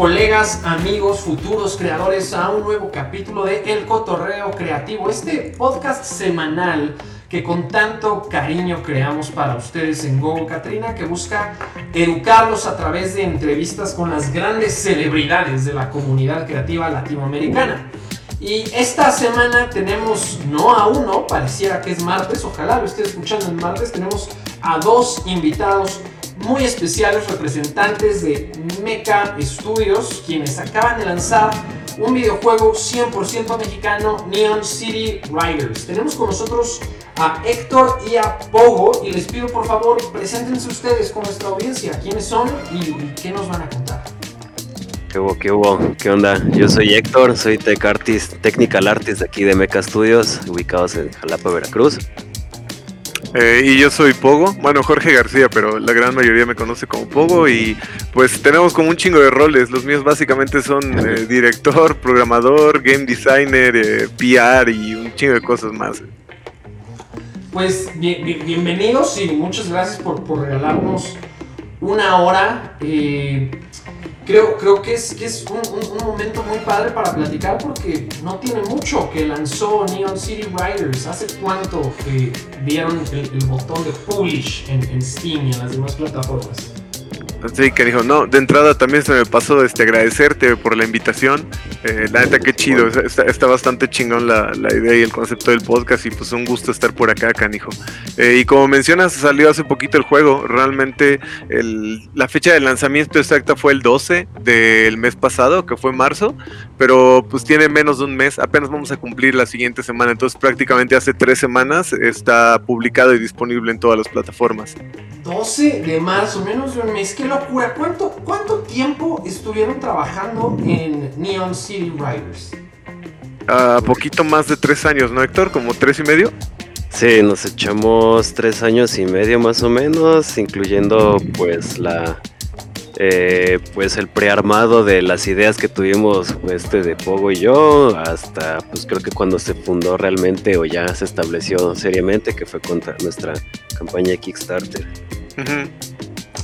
colegas, amigos, futuros creadores a un nuevo capítulo de El Cotorreo Creativo, este podcast semanal que con tanto cariño creamos para ustedes en Go Katrina, que busca educarlos a través de entrevistas con las grandes celebridades de la comunidad creativa latinoamericana. Y esta semana tenemos, no a uno, pareciera que es martes, ojalá lo esté escuchando el martes, tenemos a dos invitados muy especiales representantes de Mecha Studios, quienes acaban de lanzar un videojuego 100% mexicano, Neon City Riders. Tenemos con nosotros a Héctor y a Pogo y les pido por favor preséntense ustedes con nuestra audiencia, quiénes son y, qué nos van a contar. ¿Qué hubo? ¿Qué hubo? ¿Qué onda? Yo soy Héctor, soy tech artist, technical artist de aquí de Mecha Studios, ubicados en Jalapa, Veracruz. Eh, y yo soy Pogo, bueno Jorge García, pero la gran mayoría me conoce como Pogo y pues tenemos como un chingo de roles. Los míos básicamente son eh, director, programador, game designer, eh, PR y un chingo de cosas más. Pues bienvenidos y muchas gracias por, por regalarnos una hora. Creo, creo que es, es un, un, momento muy padre para platicar porque no tiene mucho que lanzó Neon City Riders. ¿Hace cuánto que vieron el, el botón de publish en, en Steam y en las demás plataformas? Sí, que dijo, no, de entrada también se me pasó este, agradecerte por la invitación. Eh, la neta, qué chido, está, bastante chingón la, la, idea y el concepto del podcast y pues un gusto estar por acá, canijo. Eh, y como mencionas, salió hace poquito el juego, realmente el, la fecha de lanzamiento exacta fue el 12 del mes pasado, que fue marzo, pero pues tiene menos de un mes, apenas vamos a cumplir la siguiente semana, entonces prácticamente hace tres semanas está publicado y disponible en todas las plataformas. 12 de marzo, menos de un mes, qué locura. ¿Cuánto, cuánto tiempo estuvieron trabajando en Neon City Riders? Uh, poquito más de tres años, ¿no, Héctor? ¿Como tres y medio? Sí, nos echamos tres años y medio más o menos, incluyendo pues la eh, pues el prearmado de las ideas que tuvimos este de Pogo y yo hasta pues creo que cuando se fundó realmente o ya se estableció seriamente que fue contra nuestra campaña de Kickstarter.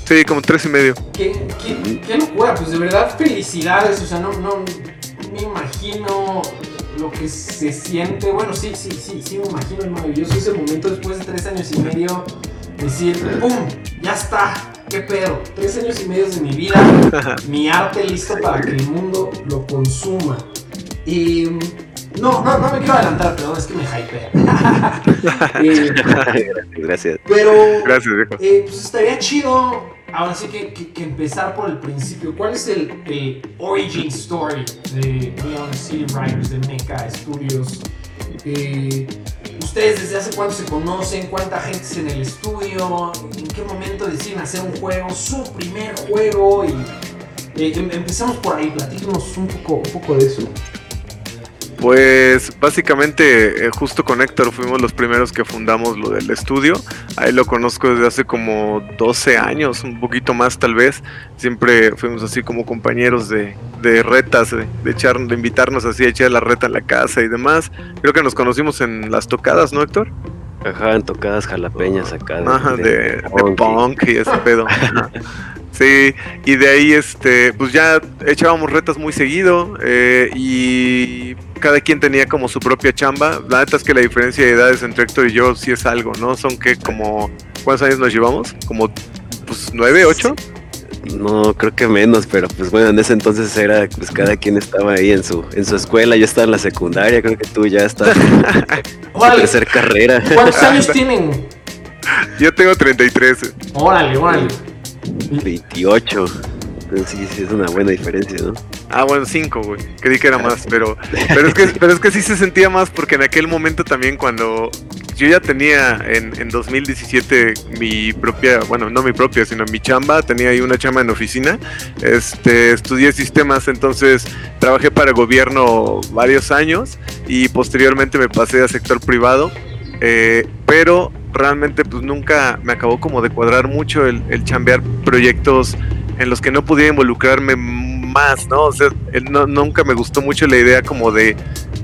Sí, como tres y medio. ¿Qué, qué, locura, pues de verdad felicidades, o sea, no, no me imagino lo que se siente, bueno, sí, sí, sí, sí me imagino el maravilloso ese momento después de tres años y medio, decir, ¡pum! Ya está, qué pedo, tres años y medio de mi vida, mi arte listo para que el mundo lo consuma. Y no, no, no me quiero adelantar, pero es que me hypea. eh, gracias. Pero gracias, eh, pues estaría chido, ahora sí que, que, empezar por el principio. ¿Cuál es el, origin story de Neon City Riders de Mecha Studios? Eh, ¿Ustedes desde hace cuánto se conocen? ¿Cuánta gente es en el estudio? ¿En qué momento deciden hacer un juego? ¿Su primer juego? Y eh, em, empezamos por ahí, platíquenos un poco, un poco de eso. Pues básicamente eh, justo con Héctor fuimos los primeros que fundamos lo del estudio. Ahí lo conozco desde hace como 12 años, un poquito más tal vez. Siempre fuimos así como compañeros de, de retas, de, echar, de invitarnos así a echar la reta en la casa y demás. Creo que nos conocimos en las tocadas, ¿no Héctor? Ajá, en tocadas jalapeñas acá. Ajá, de, de, punk y ese pedo. Sí, y de ahí este, pues ya echábamos retas muy seguido eh, y cada quien tenía como su propia chamba. La neta es que la diferencia de edades entre Héctor y yo sí es algo, ¿no? Son que como, ¿cuántos años nos llevamos? Como, pues, nueve, ocho. No, creo que menos, pero pues bueno, en ese entonces era, pues cada quien estaba ahí en su, en su escuela, yo estaba en la secundaria, creo que tú ya estás en tercer carrera. ¿Cuántos años tienen? Yo tengo 33. Órale, órale. 28. sí, sí, es una buena diferencia, ¿no? Ah, bueno, 5, güey. Creí que era más, pero, pero, es que, pero es que sí se sentía más porque en aquel momento también cuando yo ya tenía en, en 2017 mi propia, bueno, no mi propia, sino mi chamba, tenía ahí una chamba en oficina, este, estudié sistemas, entonces trabajé para el gobierno varios años y posteriormente me pasé a sector privado, eh, pero realmente pues nunca me acabó como de cuadrar mucho el, el chambear proyectos en los que no podía involucrarme más, ¿no? O sea, nunca me gustó mucho la idea como de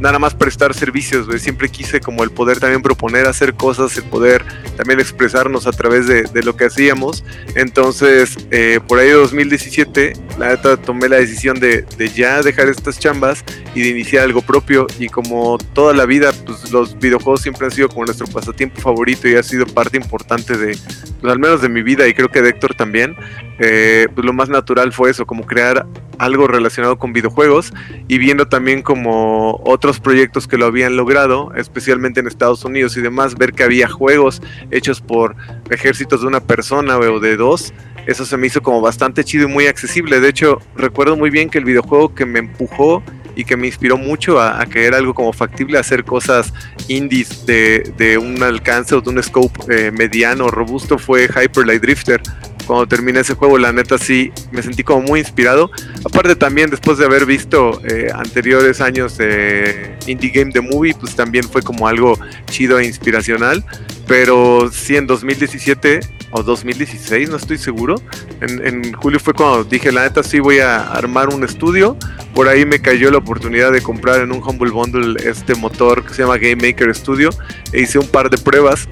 nada más prestar servicios, Siempre quise como el poder también proponer hacer cosas, el poder también expresarnos a través de, lo que hacíamos. Entonces, eh, por ahí de 2017, la neta tomé la decisión de, ya dejar estas chambas y de iniciar algo propio. Y como toda la vida, pues los videojuegos siempre han sido como nuestro pasatiempo favorito y ha sido parte importante de, pues, al menos de mi vida y creo que de Héctor también. Eh, pues lo más natural fue eso, como crear algo relacionado con videojuegos y viendo también como otros proyectos que lo habían logrado, especialmente en Estados Unidos y demás, ver que había juegos hechos por ejércitos de una persona o de dos, eso se me hizo como bastante chido y muy accesible. De hecho, recuerdo muy bien que el videojuego que me empujó y que me inspiró mucho a, a que era algo como factible hacer cosas indies de, un alcance o de un scope eh, mediano, robusto, fue Hyper Light Drifter cuando terminé ese juego, la neta sí me sentí como muy inspirado. Aparte también después de haber visto eh, anteriores años de Indie Game The Movie, pues también fue como algo chido e inspiracional. Pero sí en 2017 o 2016, no estoy seguro. En, en, julio fue cuando dije, la neta sí voy a armar un estudio. Por ahí me cayó la oportunidad de comprar en un Humble Bundle este motor que se llama Game Maker Studio e hice un par de pruebas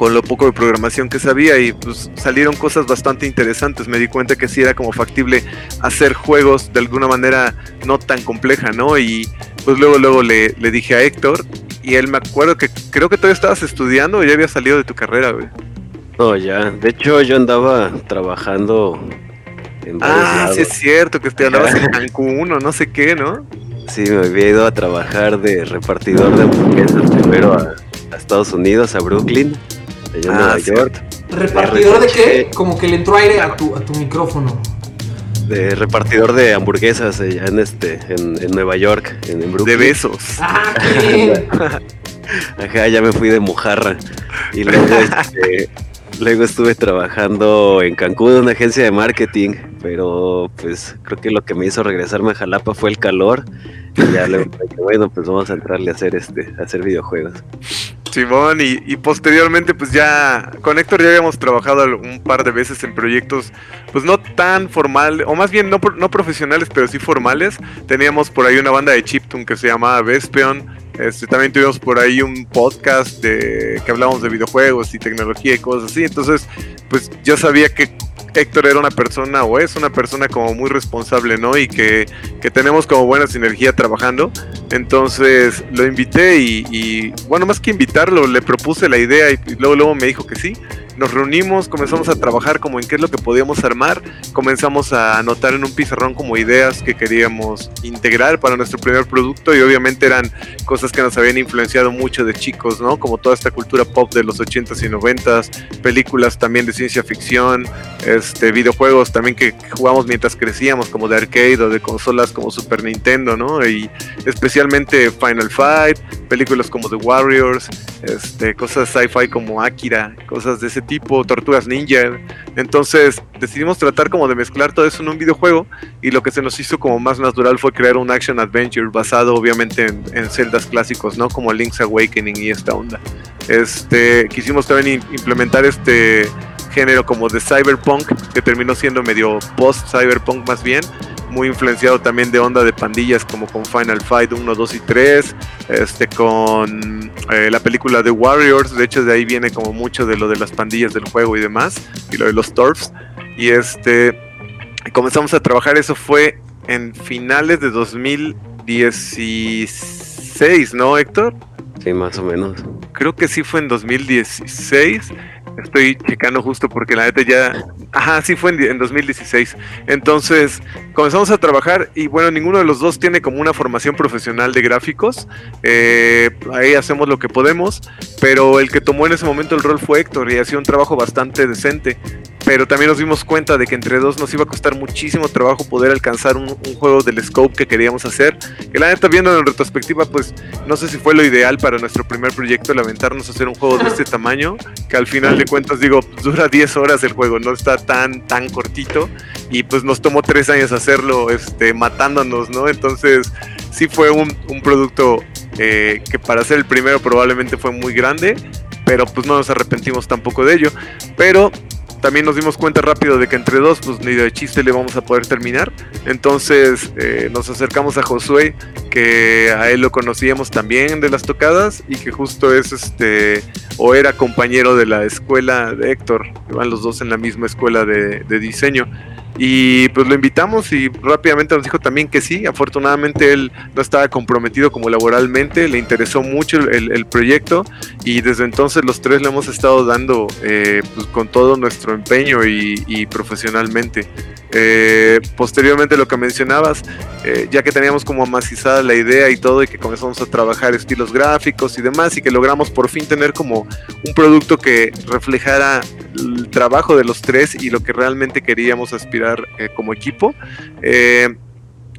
con lo poco de programación que sabía y pues salieron cosas bastante interesantes. Me di cuenta que sí era como factible hacer juegos de alguna manera no tan compleja, ¿no? Y pues luego, luego le, le dije a Héctor y él me acuerdo que creo que todavía estabas estudiando o ya había salido de tu carrera, güey. No, ya. De hecho, yo andaba trabajando en Ah, sí es cierto, que te andabas en Cancún o no sé qué, ¿no? Sí, me había ido a trabajar de repartidor de hamburguesas primero a, a Estados Unidos, a Brooklyn de ah, Nueva York. ¿Repartidor de qué? Como que le entró aire a tu, a tu micrófono. De repartidor de hamburguesas allá en este, en, Nueva York, en, Brooklyn. De besos. Ah, Ajá, ya me fui de mojarra. Y luego, este, luego estuve trabajando en Cancún en una agencia de marketing, pero pues creo que lo que me hizo regresarme a Jalapa fue el calor. Y ya le bueno, pues vamos a entrarle a hacer este, a hacer videojuegos. Simón, y, posteriormente, pues ya con Héctor ya habíamos trabajado un par de veces en proyectos, pues no tan formales, o más bien no, no profesionales, pero sí formales. Teníamos por ahí una banda de chiptune que se llamaba Vespeon. Este, también tuvimos por ahí un podcast de que hablábamos de videojuegos y tecnología y cosas así. Entonces, pues yo sabía que Héctor era una persona o es una persona como muy responsable, ¿no? Y que, tenemos como buena sinergia trabajando. Entonces lo invité y, y, bueno, más que invitarlo, le propuse la idea y luego, luego me dijo que sí nos reunimos, comenzamos a trabajar como en qué es lo que podíamos armar, comenzamos a anotar en un pizarrón como ideas que queríamos integrar para nuestro primer producto y obviamente eran cosas que nos habían influenciado mucho de chicos, ¿no? Como toda esta cultura pop de los 80s y 90s, películas también de ciencia ficción, este videojuegos también que jugamos mientras crecíamos como de arcade o de consolas como Super Nintendo, ¿no? Y especialmente Final Fight, películas como The Warriors, este cosas sci-fi como Akira, cosas de ese tipo, Tortugas Ninja. Entonces decidimos tratar como de mezclar todo eso en un videojuego y lo que se nos hizo como más natural fue crear un action adventure basado obviamente en, celdas clásicos, ¿no? Como Link's Awakening y esta onda. Este, quisimos también implementar este género como de cyberpunk que terminó siendo medio post cyberpunk más bien muy influenciado también de onda de pandillas como con Final Fight 1, 2 y 3, este, con eh, la película The Warriors, de hecho de ahí viene como mucho de lo de las pandillas del juego y demás, y lo de los Torfs, y este, comenzamos a trabajar, eso fue en finales de 2016, ¿no Héctor? Sí, más o menos. Creo que sí fue en 2016 Estoy checando justo porque la neta ya. Ajá, sí fue en, 2016. Entonces comenzamos a trabajar y bueno, ninguno de los dos tiene como una formación profesional de gráficos. Eh, ahí hacemos lo que podemos, pero el que tomó en ese momento el rol fue Héctor y hacía un trabajo bastante decente pero también nos dimos cuenta de que entre dos nos iba a costar muchísimo trabajo poder alcanzar un, juego del scope que queríamos hacer. Que la neta, viendo en retrospectiva, pues no sé si fue lo ideal para nuestro primer proyecto, a hacer un juego de este tamaño, que al final de cuentas, digo, dura 10 horas el juego, no está tan, tan cortito, y pues nos tomó 3 años hacerlo, este, matándonos, ¿no? Entonces, sí fue un, producto eh, que para ser el primero probablemente fue muy grande, pero pues no nos arrepentimos tampoco de ello. Pero también nos dimos cuenta rápido de que entre dos, pues ni de chiste le vamos a poder terminar. Entonces eh, nos acercamos a Josué, que a él lo conocíamos también de las tocadas y que justo es este, o era compañero de la escuela de Héctor, van los dos en la misma escuela de diseño. Y pues lo invitamos y rápidamente nos dijo también que sí. Afortunadamente él no estaba comprometido como laboralmente, le interesó mucho el, proyecto y desde entonces los tres le hemos estado dando eh, pues, con todo nuestro empeño y, profesionalmente. Eh, posteriormente lo que mencionabas, eh, ya que teníamos como amacizada la idea y todo y que comenzamos a trabajar estilos gráficos y demás y que logramos por fin tener como un producto que reflejara el trabajo de los tres y lo que realmente queríamos aspirar eh, como equipo. Eh,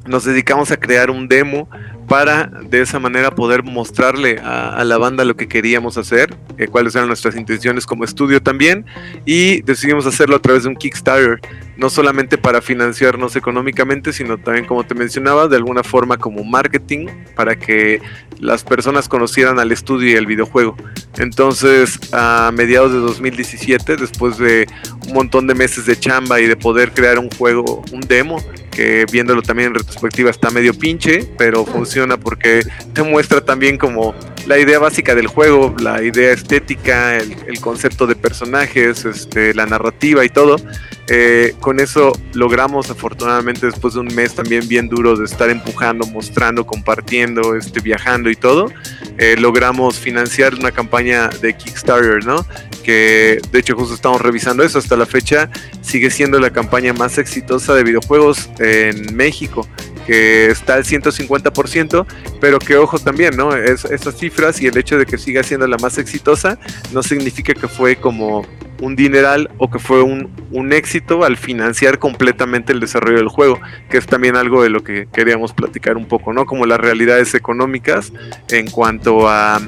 nos dedicamos a crear un demo para de esa manera poder mostrarle a, la banda lo que queríamos hacer, eh, cuáles eran nuestras intenciones como estudio también, y decidimos hacerlo a través de un Kickstarter, no solamente para financiarnos económicamente, sino también, como te mencionaba, de alguna forma como marketing, para que las personas conocieran al estudio y el videojuego. Entonces, a mediados de 2017, después de un montón de meses de chamba y de poder crear un juego, un demo, que viéndolo también en retrospectiva está medio pinche, pero funciona porque te muestra también como la idea básica del juego, la idea estética, el, concepto de personajes, este, la narrativa y todo. Eh, con eso logramos afortunadamente después de un mes también bien duro de estar empujando, mostrando, compartiendo, este, viajando y todo, eh, logramos financiar una campaña de Kickstarter, ¿no? Que de hecho justo estamos revisando eso hasta la fecha, sigue siendo la campaña más exitosa de videojuegos en México que está al 150%, pero que ojo también, ¿no? Es, estas cifras y el hecho de que siga siendo la más exitosa no significa que fue como un dineral o que fue un, un, éxito al financiar completamente el desarrollo del juego, que es también algo de lo que queríamos platicar un poco, ¿no? Como las realidades económicas en cuanto a,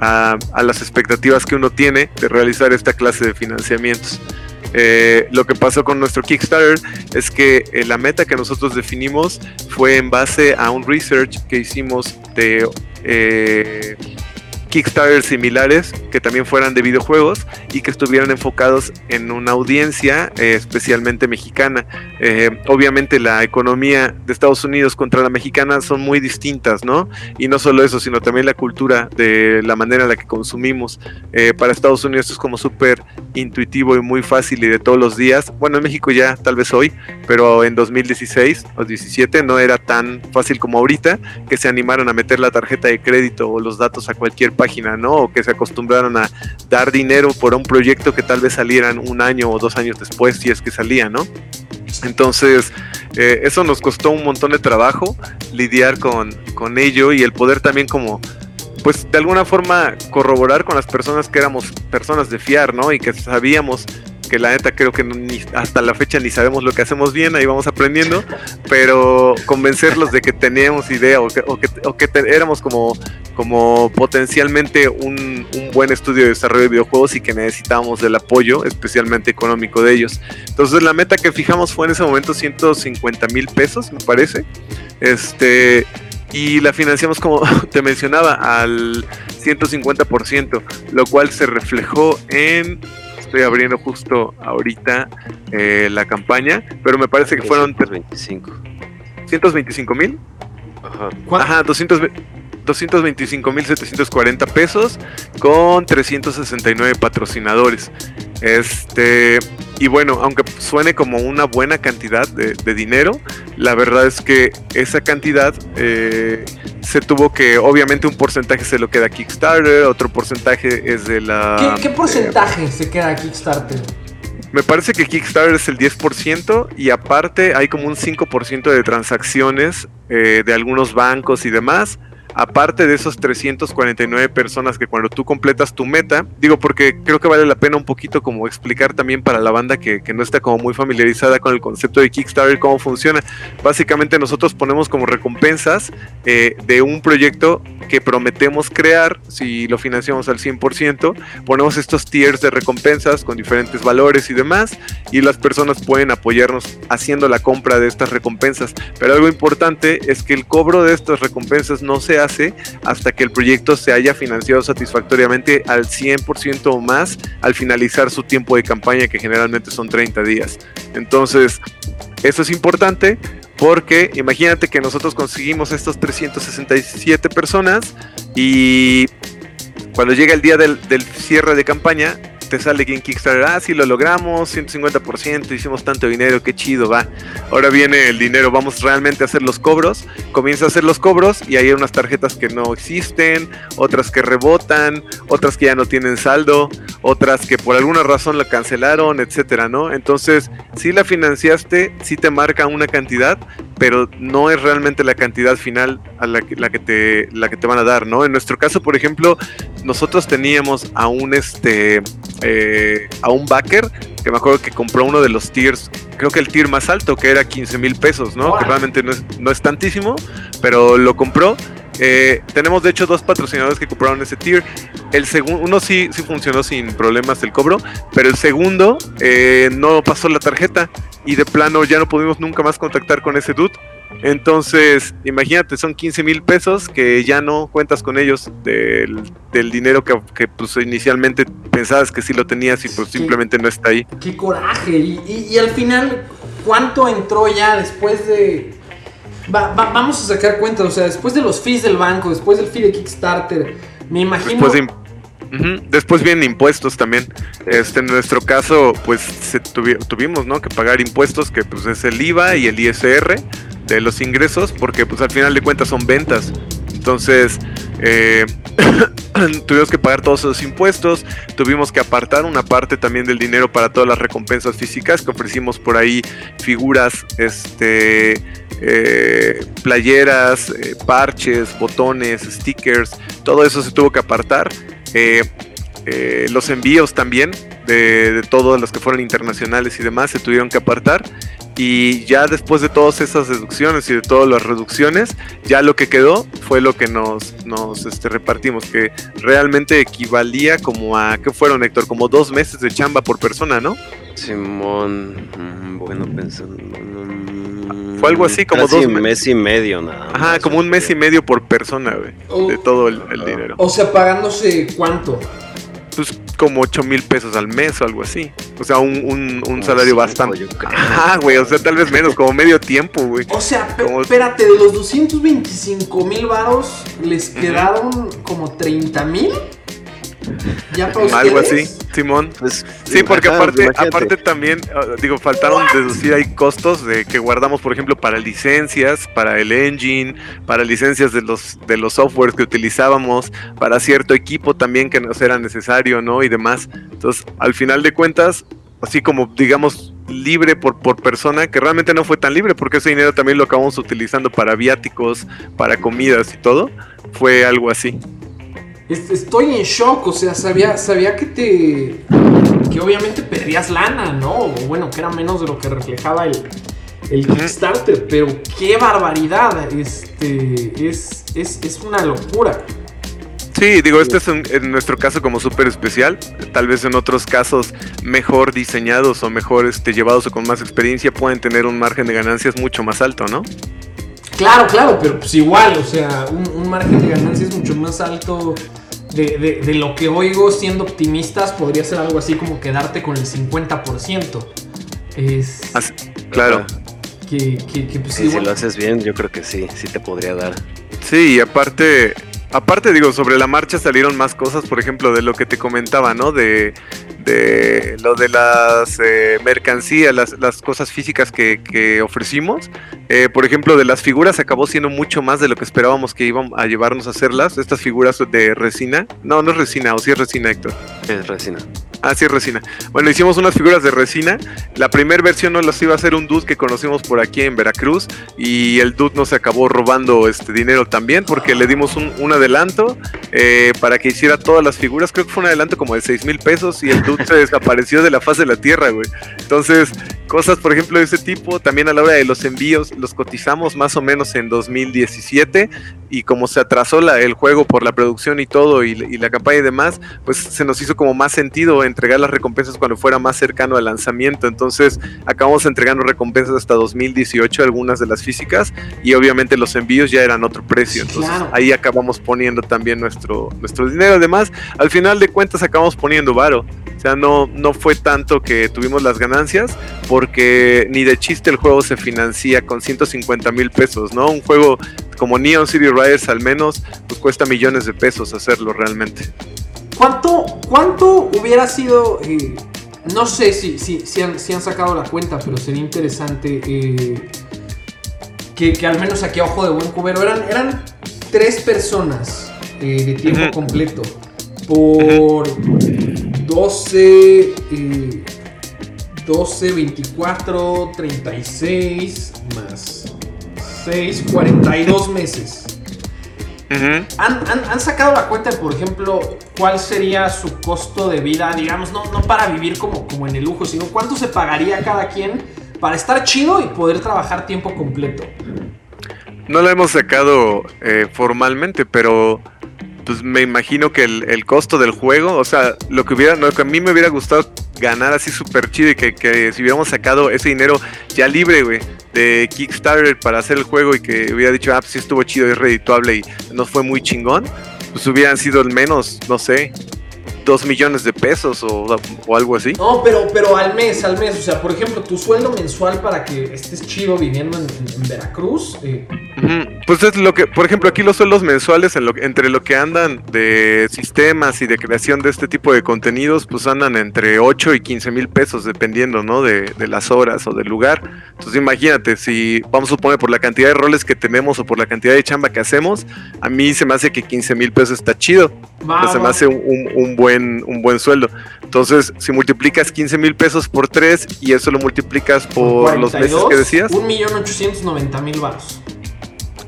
a las expectativas que uno tiene de realizar esta clase de financiamientos. Eh, lo que pasó con nuestro Kickstarter es que eh, la meta que nosotros definimos fue en base a un research que hicimos de eh, Kickstarter similares que también fueran de videojuegos y que estuvieran enfocados en una audiencia eh, especialmente mexicana. Eh, obviamente la economía de Estados Unidos contra la mexicana son muy distintas, ¿no? Y no solo eso, sino también la cultura de la manera en la que consumimos. Eh, para Estados Unidos es como súper intuitivo y muy fácil y de todos los días. Bueno, en México ya tal vez hoy, pero en 2016 o 17 no era tan fácil como ahorita que se animaron a meter la tarjeta de crédito o los datos a cualquier página, ¿no? O que se acostumbraron a dar dinero por un proyecto que tal vez salieran un año o dos años después, si es que salía, ¿no? Entonces, eh, eso nos costó un montón de trabajo lidiar con, con ello y el poder también como pues de alguna forma corroborar con las personas que éramos personas de fiar, ¿no? Y que sabíamos que la neta creo que hasta la fecha ni sabemos lo que hacemos bien, ahí vamos aprendiendo, pero convencerlos de que teníamos idea o que éramos como, como potencialmente un, un, buen estudio de desarrollo de videojuegos y que necesitábamos del apoyo, especialmente económico de ellos. Entonces la meta que fijamos fue en ese momento 150 mil pesos, me parece. Este, y la financiamos como te mencionaba al 150%, lo cual se reflejó en estoy abriendo justo ahorita eh, la campaña, pero me parece que fueron 125. 125 mil. Ajá. Ajá, 200, 225.740 pesos con 369 patrocinadores. Este, y bueno, aunque suene como una buena cantidad de, dinero, la verdad es que esa cantidad eh, se tuvo que, obviamente un porcentaje se lo queda a Kickstarter, otro porcentaje es de la... ¿Qué, porcentaje se queda a Kickstarter? Me parece que Kickstarter es el 10% y aparte hay como un 5% de transacciones eh, de algunos bancos y demás aparte de esos 349 personas que cuando tú completas tu meta, digo porque creo que vale la pena un poquito como explicar también para la banda que, no está como muy familiarizada con el concepto de Kickstarter, cómo funciona. Básicamente nosotros ponemos como recompensas eh, de un proyecto que prometemos crear, si lo financiamos al 100%, ponemos estos tiers de recompensas con diferentes valores y demás, y las personas pueden apoyarnos haciendo la compra de estas recompensas. Pero algo importante es que el cobro de estas recompensas no sea hace hasta que el proyecto se haya financiado satisfactoriamente al 100% o más al finalizar su tiempo de campaña, que generalmente son 30 días. Entonces, eso es importante porque imagínate que nosotros conseguimos estos 367 personas y cuando llega el día del cierre de campaña, te sale en Kickstarter, ah, sí lo logramos, 150%, hicimos tanto dinero, qué chido, va. Ahora viene el dinero, vamos realmente a hacer los cobros. Comienza a hacer los cobros y hay unas tarjetas que no existen, otras que rebotan, otras que ya no tienen saldo, otras que por alguna razón la cancelaron, etcétera, ¿no? Entonces, si la financiaste, sí te marca una cantidad, pero no es realmente la cantidad final a la que, la que, te, la que te van a dar, ¿no? En nuestro caso, por ejemplo, nosotros teníamos a un, este, eh, a un backer que me acuerdo que compró uno de los tiers, creo que el tier más alto, que era 15 mil pesos, ¿no? Que realmente no es, no es tantísimo, pero lo compró. Eh, tenemos de hecho dos patrocinadores que compraron ese tier. El segundo, uno sí, sí funcionó sin problemas el cobro, pero el segundo eh, no pasó la tarjeta y de plano ya no pudimos nunca más contactar con ese dude. Entonces, imagínate, son 15 mil pesos que ya no cuentas con ellos del, del dinero que, que, pues inicialmente pensabas que sí lo tenías y pues Qué- simplemente no está ahí. Qué coraje. Y, y- y al final, ¿cuánto entró ya después de... Va- va- vamos a sacar cuentas, o sea, después de los fees del banco, después del fee de Kickstarter, me imagino... Después, de, después vienen impuestos también. Este, en nuestro caso, pues se tuvi- tuvimos ¿no? que pagar impuestos, que pues es el IVA y el ISR de los ingresos, porque pues al final de cuentas son ventas. Entonces, eh, tuvimos que pagar todos esos impuestos, tuvimos que apartar una parte también del dinero para todas las recompensas físicas que ofrecimos por ahí, figuras, este, eh, playeras, eh, parches, botones, stickers, todo eso se tuvo que apartar. Eh, los envíos también de, de todos los que fueron internacionales y demás se tuvieron que apartar. Y ya después de todas esas deducciones y de todas las reducciones, ya lo que quedó fue lo que nos, nos este, repartimos, que realmente equivalía como a, ¿qué fueron Héctor? Como dos meses de chamba por persona, ¿no? Simón, mm, bueno, pensando. Fue algo así, como casi dos un me- mes y medio nada Ajá, como un mes y medio por persona, güey, de Oh. todo el, el dinero. O sea, pagándose cuánto. Pues como 8 mil pesos al mes o algo así. O sea, un, un, un Como salario cinco, bastante. Ajá, güey, o sea, tal vez menos, como medio tiempo, güey. O sea, Como- espérate, de los 225 mil varos, ¿les quedaron como 30 mil? ¿Ya para Algo así? Simón. Pues, Sí, porque ajá, aparte, imagínate. aparte también, digo, faltaron deducir ahí costos de que guardamos, por ejemplo, para licencias, para el engine, para licencias de los de los softwares que utilizábamos, para cierto equipo también que nos era necesario, ¿no? Y demás. Entonces, al final de cuentas, así como digamos libre por, por persona, que realmente no fue tan libre, porque ese dinero también lo acabamos utilizando para viáticos, para comidas y todo, fue algo así. Es- Estoy en shock, o sea, sabía, sabía que te. que obviamente perdías lana, ¿no? O bueno, que era menos de lo que reflejaba el, el. Kickstarter, pero qué barbaridad. Este. Es, es, es una locura. Sí, digo, este es un- en nuestro caso como súper especial. Tal vez en otros casos mejor diseñados o mejor este, llevados o con más experiencia pueden tener un margen de ganancias mucho más alto, ¿no? Claro, claro, pero pues igual, o sea, un, un margen de ganancia es mucho más alto de, de- de lo que oigo siendo optimistas. Podría ser algo así como quedarte con el 50%. Es Así- claro. que, que, que, pues Sí, si lo haces bien, yo creo que sí, sí te podría dar. Sí, y aparte, aparte digo, sobre la marcha salieron más cosas, por ejemplo, de lo que te comentaba, ¿no? De, de lo de las eh, mercancías, las, las cosas físicas que, que ofrecimos. Eh, por ejemplo, de las figuras acabó siendo mucho más de lo que esperábamos que iban a llevarnos a hacerlas. Estas figuras de resina. No, no es resina, o sí es resina, Héctor. Es resina. Ah, sí, resina. Bueno, hicimos unas figuras de resina. La primera versión nos las iba a hacer un dude que conocimos por aquí en Veracruz. Y el dude nos acabó robando este dinero también porque le dimos un, un adelanto eh, para que hiciera todas las figuras. Creo que fue un adelanto como de 6 mil pesos. Y el dude se desapareció de la faz de la tierra, güey. Entonces, cosas, por ejemplo, de ese tipo, también a la hora de los envíos, los cotizamos más o menos en 2017 y como se atrasó la, el juego por la producción y todo y, y, la campaña y demás, pues se nos hizo como más sentido entregar las recompensas cuando fuera más cercano al lanzamiento. Entonces, acabamos entregando recompensas hasta 2018, algunas de las físicas, y obviamente los envíos ya eran otro precio. Entonces, claro. ahí acabamos poniendo también nuestro, nuestro dinero. Además, al final de cuentas acabamos poniendo varo. O sea, no, no fue tanto que tuvimos las ganancias, porque ni de chiste el juego se financia con 150 mil pesos, ¿no? Un juego como Neon City Riders al menos, pues cuesta millones de pesos hacerlo realmente. ¿Cuánto, cuánto hubiera sido, eh, no sé si, si, si, han, si, han, sacado la cuenta, pero sería interesante eh, que, que, al menos aquí a ojo de buen cubero eran, eran tres personas eh, de tiempo uh -huh. completo por 12, 12, 24, 36 más 6, 42 meses. Uh -huh. ¿Han, han, han, sacado la cuenta por ejemplo, cuál sería su costo de vida? Digamos, no, no para vivir como, como en el lujo, sino cuánto se pagaría cada quien para estar chido y poder trabajar tiempo completo. No lo hemos sacado eh, formalmente, pero pues me imagino que el, el, costo del juego, o sea, lo que hubiera, lo que a mí me hubiera gustado ganar así súper chido y que, que, si hubiéramos sacado ese dinero ya libre, güey, de Kickstarter para hacer el juego y que hubiera dicho, ah, pues sí estuvo chido, es redituable y nos fue muy chingón, pues hubieran sido al menos, no sé, dos millones de pesos o, o, algo así. No, pero, pero al mes, al mes. O sea, por ejemplo, tu sueldo mensual para que estés chido viviendo en, en, en Veracruz. Eh. Pues es lo que, por ejemplo, aquí los sueldos mensuales en lo, entre lo que andan de sistemas y de creación de este tipo de contenidos, pues andan entre 8 y 15 mil pesos, dependiendo, ¿no? De, de, las horas o del lugar. Entonces imagínate, si vamos a suponer por la cantidad de roles que tenemos o por la cantidad de chamba que hacemos, a mí se me hace que 15 mil pesos está chido. Va, se me hace un, un, un buen buen, un buen sueldo. Entonces, si multiplicas 15 mil pesos por 3 y eso lo multiplicas por 42, los meses que decías. 1.890.000 baros.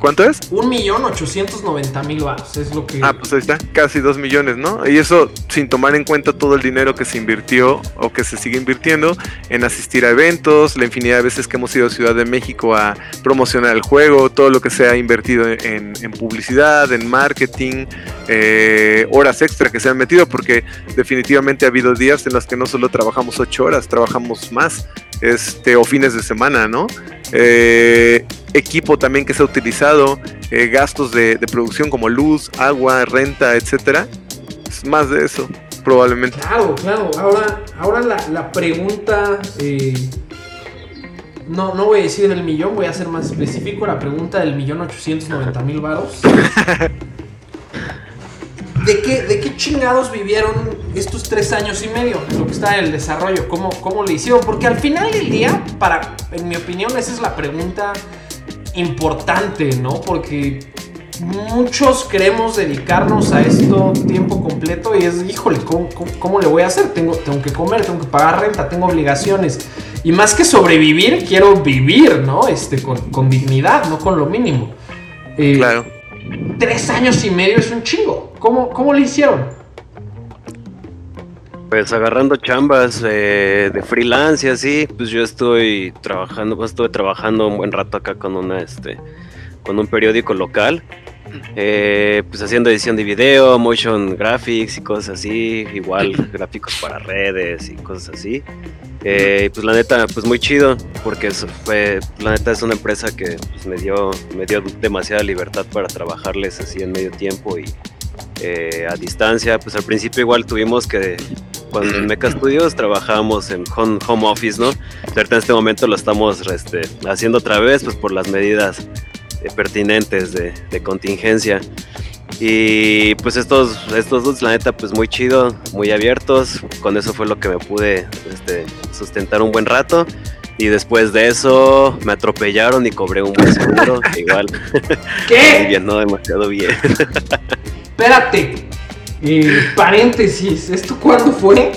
¿Cuánto es? 1.890.000 baros, es lo que... Ah, pues ahí está, casi 2 millones, ¿no? Y eso sin tomar en cuenta todo el dinero que se invirtió o que se sigue invirtiendo en asistir a eventos, la infinidad de veces que hemos ido a Ciudad de México a promocionar el juego, todo lo que se ha invertido en, en publicidad, en marketing, eh, horas extra que se han metido, porque definitivamente ha habido días en los que no solo trabajamos 8 horas, trabajamos más, este, o fines de semana, ¿no? Eh, equipo también que se ha utilizado, eh, gastos de, de, producción como luz, agua, renta, etcétera. Es más de eso, probablemente. Claro, claro. Ahora, ahora la, la pregunta. Eh, no, no voy a decir del millón, voy a ser más específico. La pregunta del millón ochocientos noventa mil varos. ¿De qué, ¿De qué chingados vivieron estos tres años y medio lo que está en el desarrollo? ¿Cómo, ¿Cómo le hicieron? Porque al final del día, para, en mi opinión, esa es la pregunta importante, ¿no? Porque muchos queremos dedicarnos a esto tiempo completo y es, híjole, ¿cómo, cómo, cómo le voy a hacer? Tengo, tengo que comer, tengo que pagar renta, tengo obligaciones. Y más que sobrevivir, quiero vivir, ¿no? Este, con, con dignidad, no con lo mínimo. Eh, claro. Tres años y medio es un chingo. ¿Cómo, cómo le hicieron? Pues agarrando chambas eh, de freelance y así, pues yo estoy trabajando, pues estuve trabajando un buen rato acá con una este con un periódico local. Eh, pues haciendo edición de video, motion graphics y cosas así, igual gráficos para redes y cosas así. Eh, pues la neta, pues muy chido, porque eso fue, la neta es una empresa que pues, me dio, me dio demasiada libertad para trabajarles así en medio tiempo y eh, a distancia. Pues al principio igual tuvimos que, cuando en Meca Studios trabajábamos en home, home office, ¿no? Ahorita en este momento lo estamos este, haciendo otra vez, pues por las medidas pertinentes de, de contingencia. Y pues estos, estos dos, la neta, pues muy chido, muy abiertos. Con eso fue lo que me pude este, sustentar un buen rato. Y después de eso me atropellaron y cobré un buen seguro. igual. ¿Qué? bien, no demasiado bien. Espérate. Eh, paréntesis, ¿esto cuándo fue?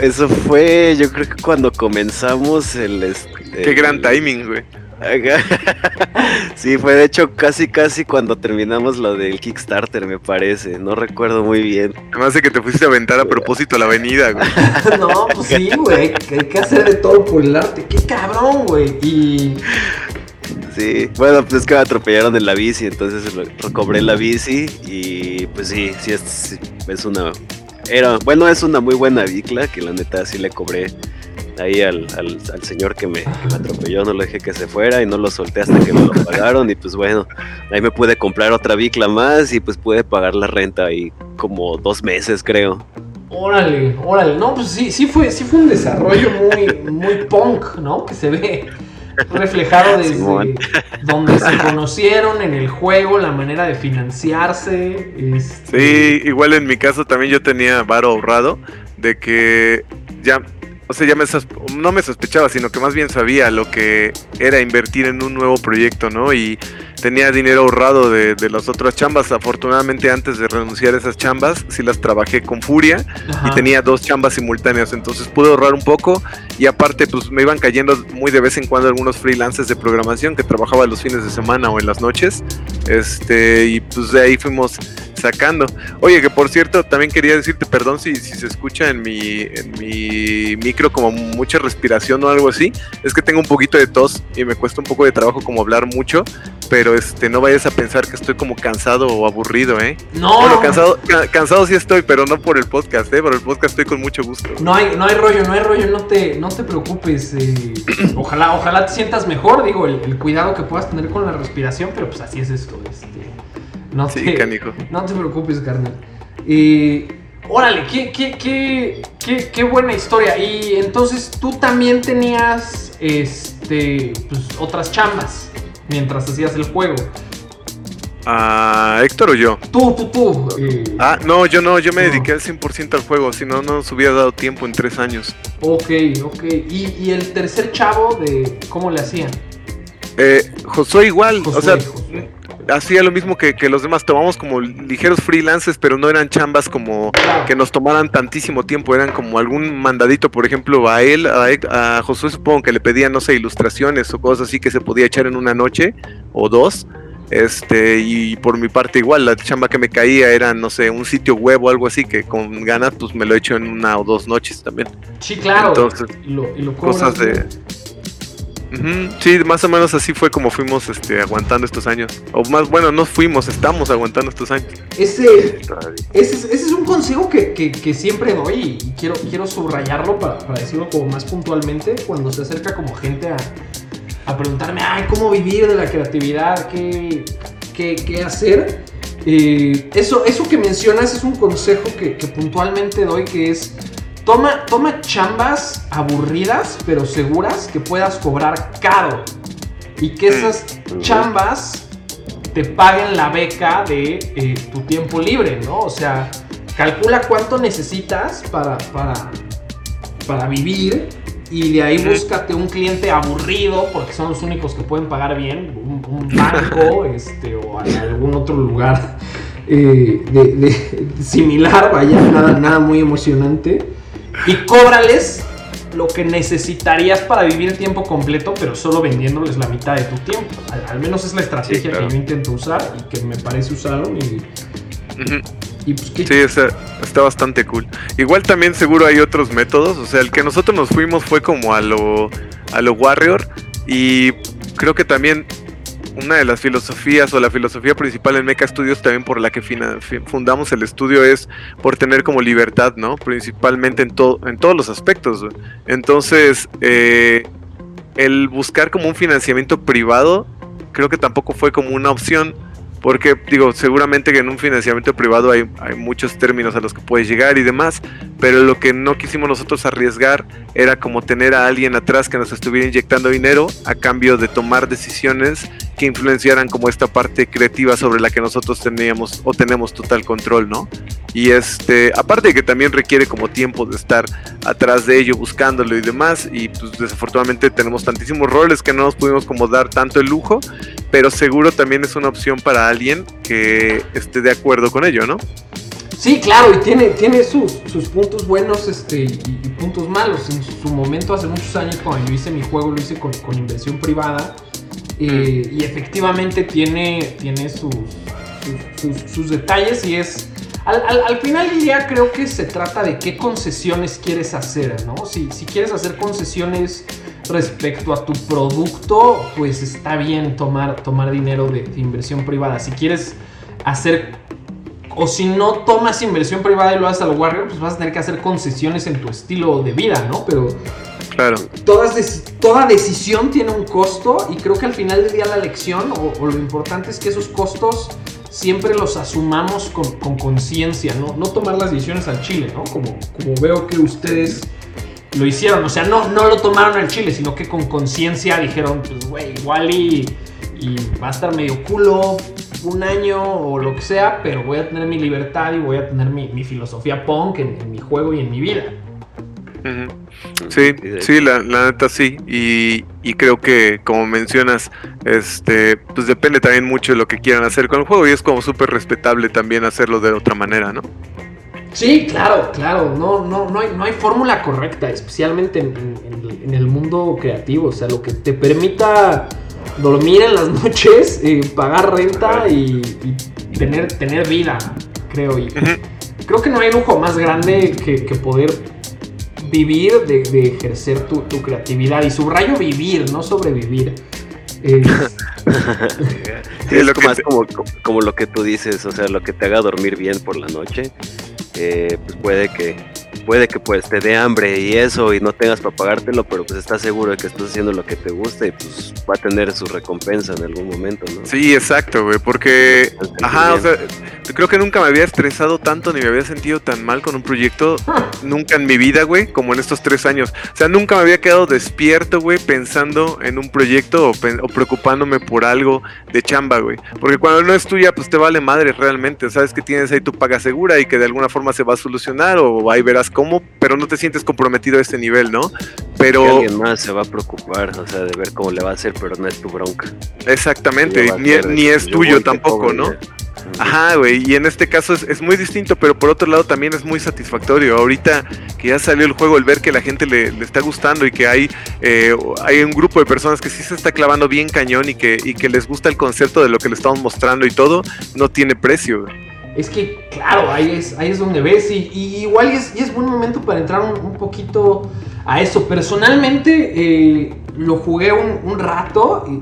Eso fue, yo creo que cuando comenzamos el. Qué gran timing, güey. sí, fue de hecho casi casi cuando terminamos lo del Kickstarter, me parece. No recuerdo muy bien. Además de que te fuiste a aventar a propósito a la avenida, güey. no, pues sí, güey. Hay que hacer de todo por el arte. Qué cabrón, güey. Y. Sí, bueno, pues es que me atropellaron en la bici, entonces recobré la bici y pues sí, sí es, es una... Era, bueno, es una muy buena bicla que la neta sí le cobré ahí al, al, señor que me, atropelló, no lo dejé que se fuera y no lo solté hasta que me lo pagaron y pues bueno, ahí me pude comprar otra bicla más y pues pude pagar la renta ahí como dos meses creo. Órale, órale, no, pues sí, sí fue, sí fue un desarrollo muy, muy punk, ¿no? Que se ve reflejado desde donde se conocieron en el juego, la manera de financiarse. Este... Sí, igual en mi caso también yo tenía varo ahorrado de que ya o sea, ya me no me sospechaba, sino que más bien sabía lo que era invertir en un nuevo proyecto, ¿no? Y tenía dinero ahorrado de, las otras chambas. Afortunadamente, antes de renunciar a esas chambas, sí las trabajé con furia y tenía dos chambas simultáneas. Entonces pude ahorrar un poco y aparte, pues me iban cayendo muy de vez en cuando algunos freelances de programación que trabajaba los fines de semana o en las noches. Este, y pues de ahí fuimos sacando. Oye, que por cierto, también quería decirte, perdón si, si se escucha en mi, en mi micro como mucha respiración o algo así, es que tengo un poquito de tos y me cuesta un poco de trabajo como hablar mucho, pero este no vayas a pensar que estoy como cansado o aburrido, ¿eh? No. Bueno, cansado, cansado sí estoy, pero no por el podcast, ¿eh? Por el podcast estoy con mucho gusto. No hay, no hay rollo, no hay rollo, no te, no te preocupes. Eh, ojalá, ojalá te sientas mejor, digo, el, el, cuidado que puedas tener con la respiración, pero pues así es esto, este. No sí, te, canijo. No te preocupes, carnal. Y. órale, qué, qué, qué, qué, qué buena historia. Y entonces tú también tenías este, pues, otras chambas mientras hacías el juego. Ah, Héctor o yo? Tú, tú, tú. Eh. Ah, no, yo no, yo me dediqué al 100% al juego, si no, no nos hubiera dado tiempo en tres años. Ok, ok. ¿Y, y el tercer chavo de cómo le hacían? Eh, Josué igual, o sea, hacía lo mismo que, los demás, tomamos como ligeros freelances, pero no eran chambas como que nos tomaran tantísimo tiempo, eran como algún mandadito, por ejemplo, a él, a, Josué supongo que le pedían, no sé, ilustraciones o cosas así que se podía echar en una noche o dos. Este, y por mi parte igual, la chamba que me caía era, no sé, un sitio web o algo así que con ganas pues me lo he hecho en una o dos noches también. Sí, claro. Entonces, cosas de... Sí, más o menos así fue como fuimos este, aguantando estos años. O más, bueno, no fuimos, estamos aguantando estos años. Ese, ese, es un consejo que, siempre doy y quiero, quiero subrayarlo para, decirlo como más puntualmente cuando se acerca como gente a, preguntarme, ay, ¿cómo vivir de la creatividad? ¿Qué, qué, hacer? Eh, eso, eso que mencionas es un consejo que, que puntualmente doy que es Toma, toma chambas aburridas, pero seguras que puedas cobrar caro. Y que esas chambas te paguen la beca de eh, tu tiempo libre, ¿no? O sea, calcula cuánto necesitas para, para, para vivir y de ahí búscate un cliente aburrido, porque son los únicos que pueden pagar bien, un, banco este, o algún otro lugar eh, de, similar, vaya, nada, nada muy emocionante y cóbrales lo que necesitarías para vivir tiempo completo, pero solo vendiéndoles la mitad de tu tiempo. Al, menos es la estrategia que yo intento usar y que me parece usaron y... pues, Sí, está, está, bastante cool. Igual también seguro hay otros métodos, o sea, el que nosotros nos fuimos fue como a lo, a lo Warrior y creo que también una de las filosofías o la filosofía principal en Meca Studios también por la que fundamos el estudio es por tener como libertad, ¿no? Principalmente en, todo en todos los aspectos. Entonces, eh, el buscar como un financiamiento privado creo que tampoco fue como una opción porque digo, seguramente que en un financiamiento privado hay, hay, muchos términos a los que puedes llegar y demás, pero lo que no quisimos nosotros arriesgar era como tener a alguien atrás que nos estuviera inyectando dinero a cambio de tomar decisiones que influenciaran como esta parte creativa sobre la que nosotros teníamos o tenemos total control, ¿no? Y este, aparte de que también requiere como tiempo de estar atrás de ello, buscándolo y demás, y pues desafortunadamente tenemos tantísimos roles que no nos pudimos como dar tanto el lujo, pero seguro también es una opción para alguien que esté de acuerdo con ello, ¿no? Sí, claro, y tiene, tiene sus, puntos buenos este, y, puntos malos. En su momento, hace muchos años, cuando yo hice mi juego, lo hice con, inversión privada. eh, y efectivamente tiene, tiene sus, sus, sus detalles y es al, final del día creo que se trata de qué concesiones quieres hacer, ¿no? Si, si quieres hacer concesiones respecto a tu producto, pues está bien tomar, tomar dinero de, inversión privada. Si quieres hacer o si no tomas inversión privada y lo haces al Warrior, pues vas a tener que hacer concesiones en tu estilo de vida, ¿no? Pero claro. Todas toda decisión tiene un costo y creo que al final del día la lección o, o, lo importante es que esos costos siempre los asumamos con conciencia, ¿no? No tomar las decisiones al chile, ¿no? Como, como veo que ustedes lo hicieron. O sea, no, no lo tomaron al chile, sino que con conciencia dijeron, pues, güey, igual y, y, va a estar medio culo un año o lo que sea, pero voy a tener mi libertad y voy a tener mi, mi filosofía punk en, en mi juego y en mi vida. Sí, sí, la, neta sí. Y, creo que, como mencionas, este, pues depende también mucho de lo que quieran hacer con el juego. Y es como súper respetable también hacerlo de otra manera, ¿no? Sí, claro, claro. No, no, no hay, no hay fórmula correcta, especialmente en, el mundo creativo. O sea, lo que te permita dormir en las noches, eh, pagar renta y, tener, tener vida, creo. Y creo que no hay lujo más grande que, que poder vivir de, ejercer tu, creatividad. Y subrayo vivir, no sobrevivir. es, más como, como, lo que tú dices, o sea, lo que te haga dormir bien por la noche, eh, pues puede que puede que pues te dé hambre y eso y no tengas para pagártelo, pero pues estás seguro de que estás haciendo lo que te gusta y pues va a tener su recompensa en algún momento, ¿no? Sí, exacto, güey, porque ajá, o sea, creo que nunca me había estresado tanto ni me había sentido tan mal con un proyecto nunca en mi vida, güey, como en estos tres años. O sea, nunca me había quedado despierto, güey, pensando en un proyecto o, o preocupándome por algo de chamba, güey. Porque cuando no es tuya, pues te vale madre realmente. Sabes que tienes ahí tu paga segura y que de alguna forma se va a solucionar o ahí verás cómo, pero no te sientes comprometido a este nivel, ¿no? Pero... Que alguien más se va a preocupar, o sea, de ver cómo le va a hacer, pero no es tu bronca. Exactamente, ni, es tuyo tampoco, ¿no? Ajá, güey, y en este caso es, muy distinto, pero por otro lado también es muy satisfactorio. Ahorita que ya salió el juego, el ver que la gente le, está gustando y que hay, eh, hay un grupo de personas que sí se está clavando bien cañón y que, y que les gusta el concepto de lo que le estamos mostrando y todo, no tiene precio. Güey es que, claro, ahí es, ahí es donde ves y, igual es, y es buen momento para entrar un, poquito a eso. Personalmente eh, lo jugué un, rato y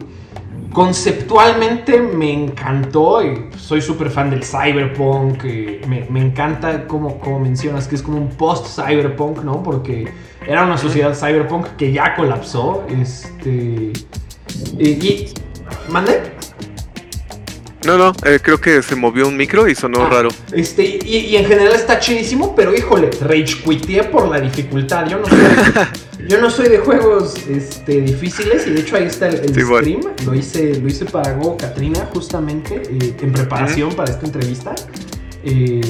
conceptualmente me encantó y soy súper fan del cyberpunk. me, me, encanta como, mencionas que es como un post-cyberpunk, ¿no? Porque era una sociedad cyberpunk que ya colapsó. Este... Y... y ¿Mande? No, no, eh, creo que se movió un micro y sonó ah, raro. Este, y, en general está chidísimo, pero híjole, rage quité por la dificultad. Yo no soy, yo no soy de juegos este, difíciles y de hecho ahí está el, stream. Lo, hice, lo hice para Go Katrina justamente eh, en preparación para esta entrevista. Eh,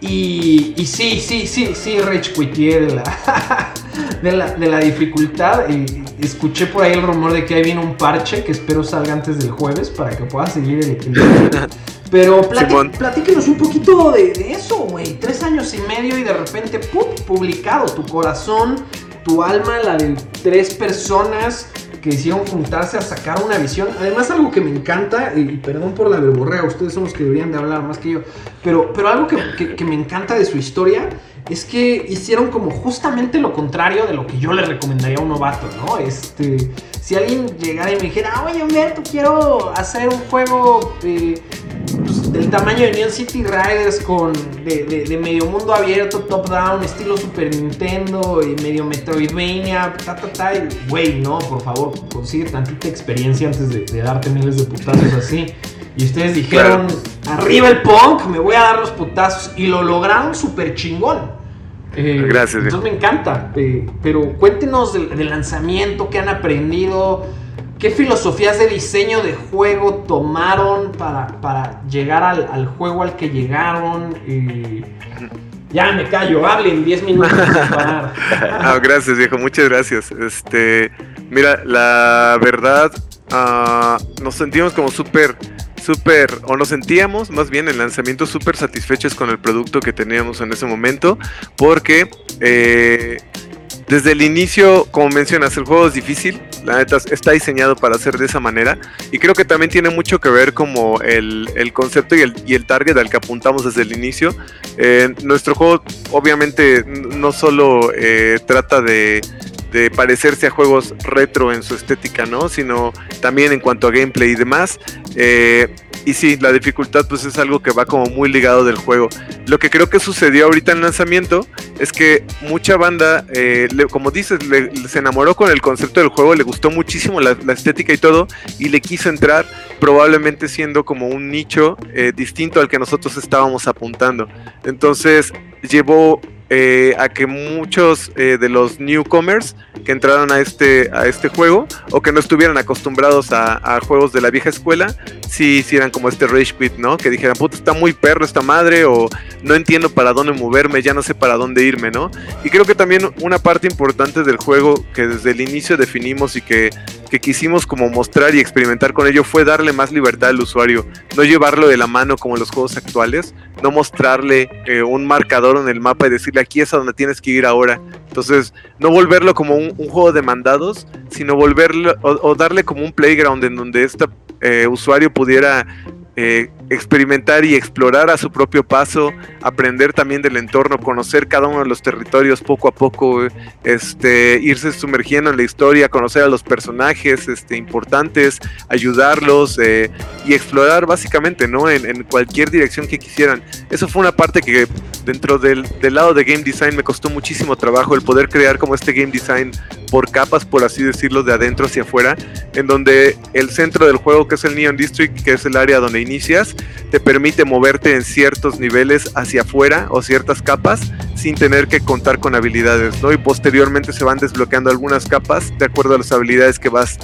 y, y, sí, sí, sí, sí, rage quité la, de la, de la dificultad. Y, escuché por ahí el rumor de que ahí viene un parche que espero salga antes del jueves para que pueda seguir el, Pero platíquenos un poquito de, eso, güey. Tres años y medio y de repente, ¡pum! publicado. Tu corazón, tu alma, la de tres personas que hicieron juntarse a sacar una visión. Además, algo que me encanta, y perdón por la verborrea, ustedes son los que deberían de hablar más que yo, pero, pero algo que, que me encanta de su historia es que hicieron como justamente lo contrario de lo que yo le recomendaría a un novato, ¿no? Este, si alguien llegara y me dijera, oye, Humberto, quiero hacer un juego eh, pues, del tamaño de Neon City Riders con de, medio mundo abierto, top-down, estilo Super Nintendo y medio Metroidvania, ta, ta, ta, güey, no, por favor, consigue tantita experiencia antes de, darte miles de putazos así. Y ustedes dijeron, arriba el punk, me voy a dar los putazos. Y lo lograron súper chingón. Eh, Gracias. Entonces me encanta. Eh, pero cuéntenos del, lanzamiento, qué han aprendido, qué filosofías de diseño de juego tomaron para, llegar al, juego al que llegaron. ya me callo, hablen 10 minutos. gracias, viejo, muchas gracias. Este, mira, la verdad, ah, nos sentimos como súper súper, o nos sentíamos más bien en lanzamiento súper satisfechos con el producto que teníamos en ese momento, porque eh, desde el inicio, como mencionas, el juego es difícil, la neta está diseñado para ser de esa manera y creo que también tiene mucho que ver como el, concepto y el, y el, target al que apuntamos desde el inicio. Eh, nuestro juego obviamente no solo eh, trata de de parecerse a juegos retro en su estética, ¿no? Sino también en cuanto a gameplay y demás. Eh, y sí, la dificultad pues es algo que va como muy ligado del juego. Lo que creo que sucedió ahorita en lanzamiento es que mucha banda, eh, como dices, se enamoró con el concepto del juego, le gustó muchísimo la, estética y todo, y le quiso entrar, probablemente siendo como un nicho eh, distinto al que nosotros estábamos apuntando. Entonces llevó eh, a que muchos eh, de los newcomers que entraron a este, a este juego o que no estuvieran acostumbrados a, juegos de la vieja escuela, si hicieran como este Rage Quit, ¿no? Que dijeran, puta, está muy perro esta madre o no entiendo para dónde moverme, ya no sé para dónde irme, ¿no? Y creo que también una parte importante del juego que desde el inicio definimos y que que quisimos como mostrar y experimentar con ello fue darle más libertad al usuario, no llevarlo de la mano como en los juegos actuales, no mostrarle eh, un marcador en el mapa y decirle aquí es a donde tienes que ir ahora. Entonces, no volverlo como un, juego de mandados, sino volverlo o, darle como un playground en donde este usuario pudiera eh, experimentar y explorar a su propio paso, aprender también del entorno, conocer cada uno de los territorios poco a poco, este, irse sumergiendo en la historia, conocer a los personajes este, importantes, ayudarlos eh, y explorar básicamente, ¿no? En, cualquier dirección que quisieran. Eso fue una parte que dentro del, del lado de game design me costó muchísimo trabajo el poder crear como este game design por capas, por así decirlo, de adentro hacia afuera, en donde el centro del juego, que es el Neon District, que es el área donde inicias, te permite moverte en ciertos niveles hacia afuera o ciertas capas sin tener que contar con habilidades, ¿no? Y posteriormente se van desbloqueando algunas capas de acuerdo a las habilidades que vas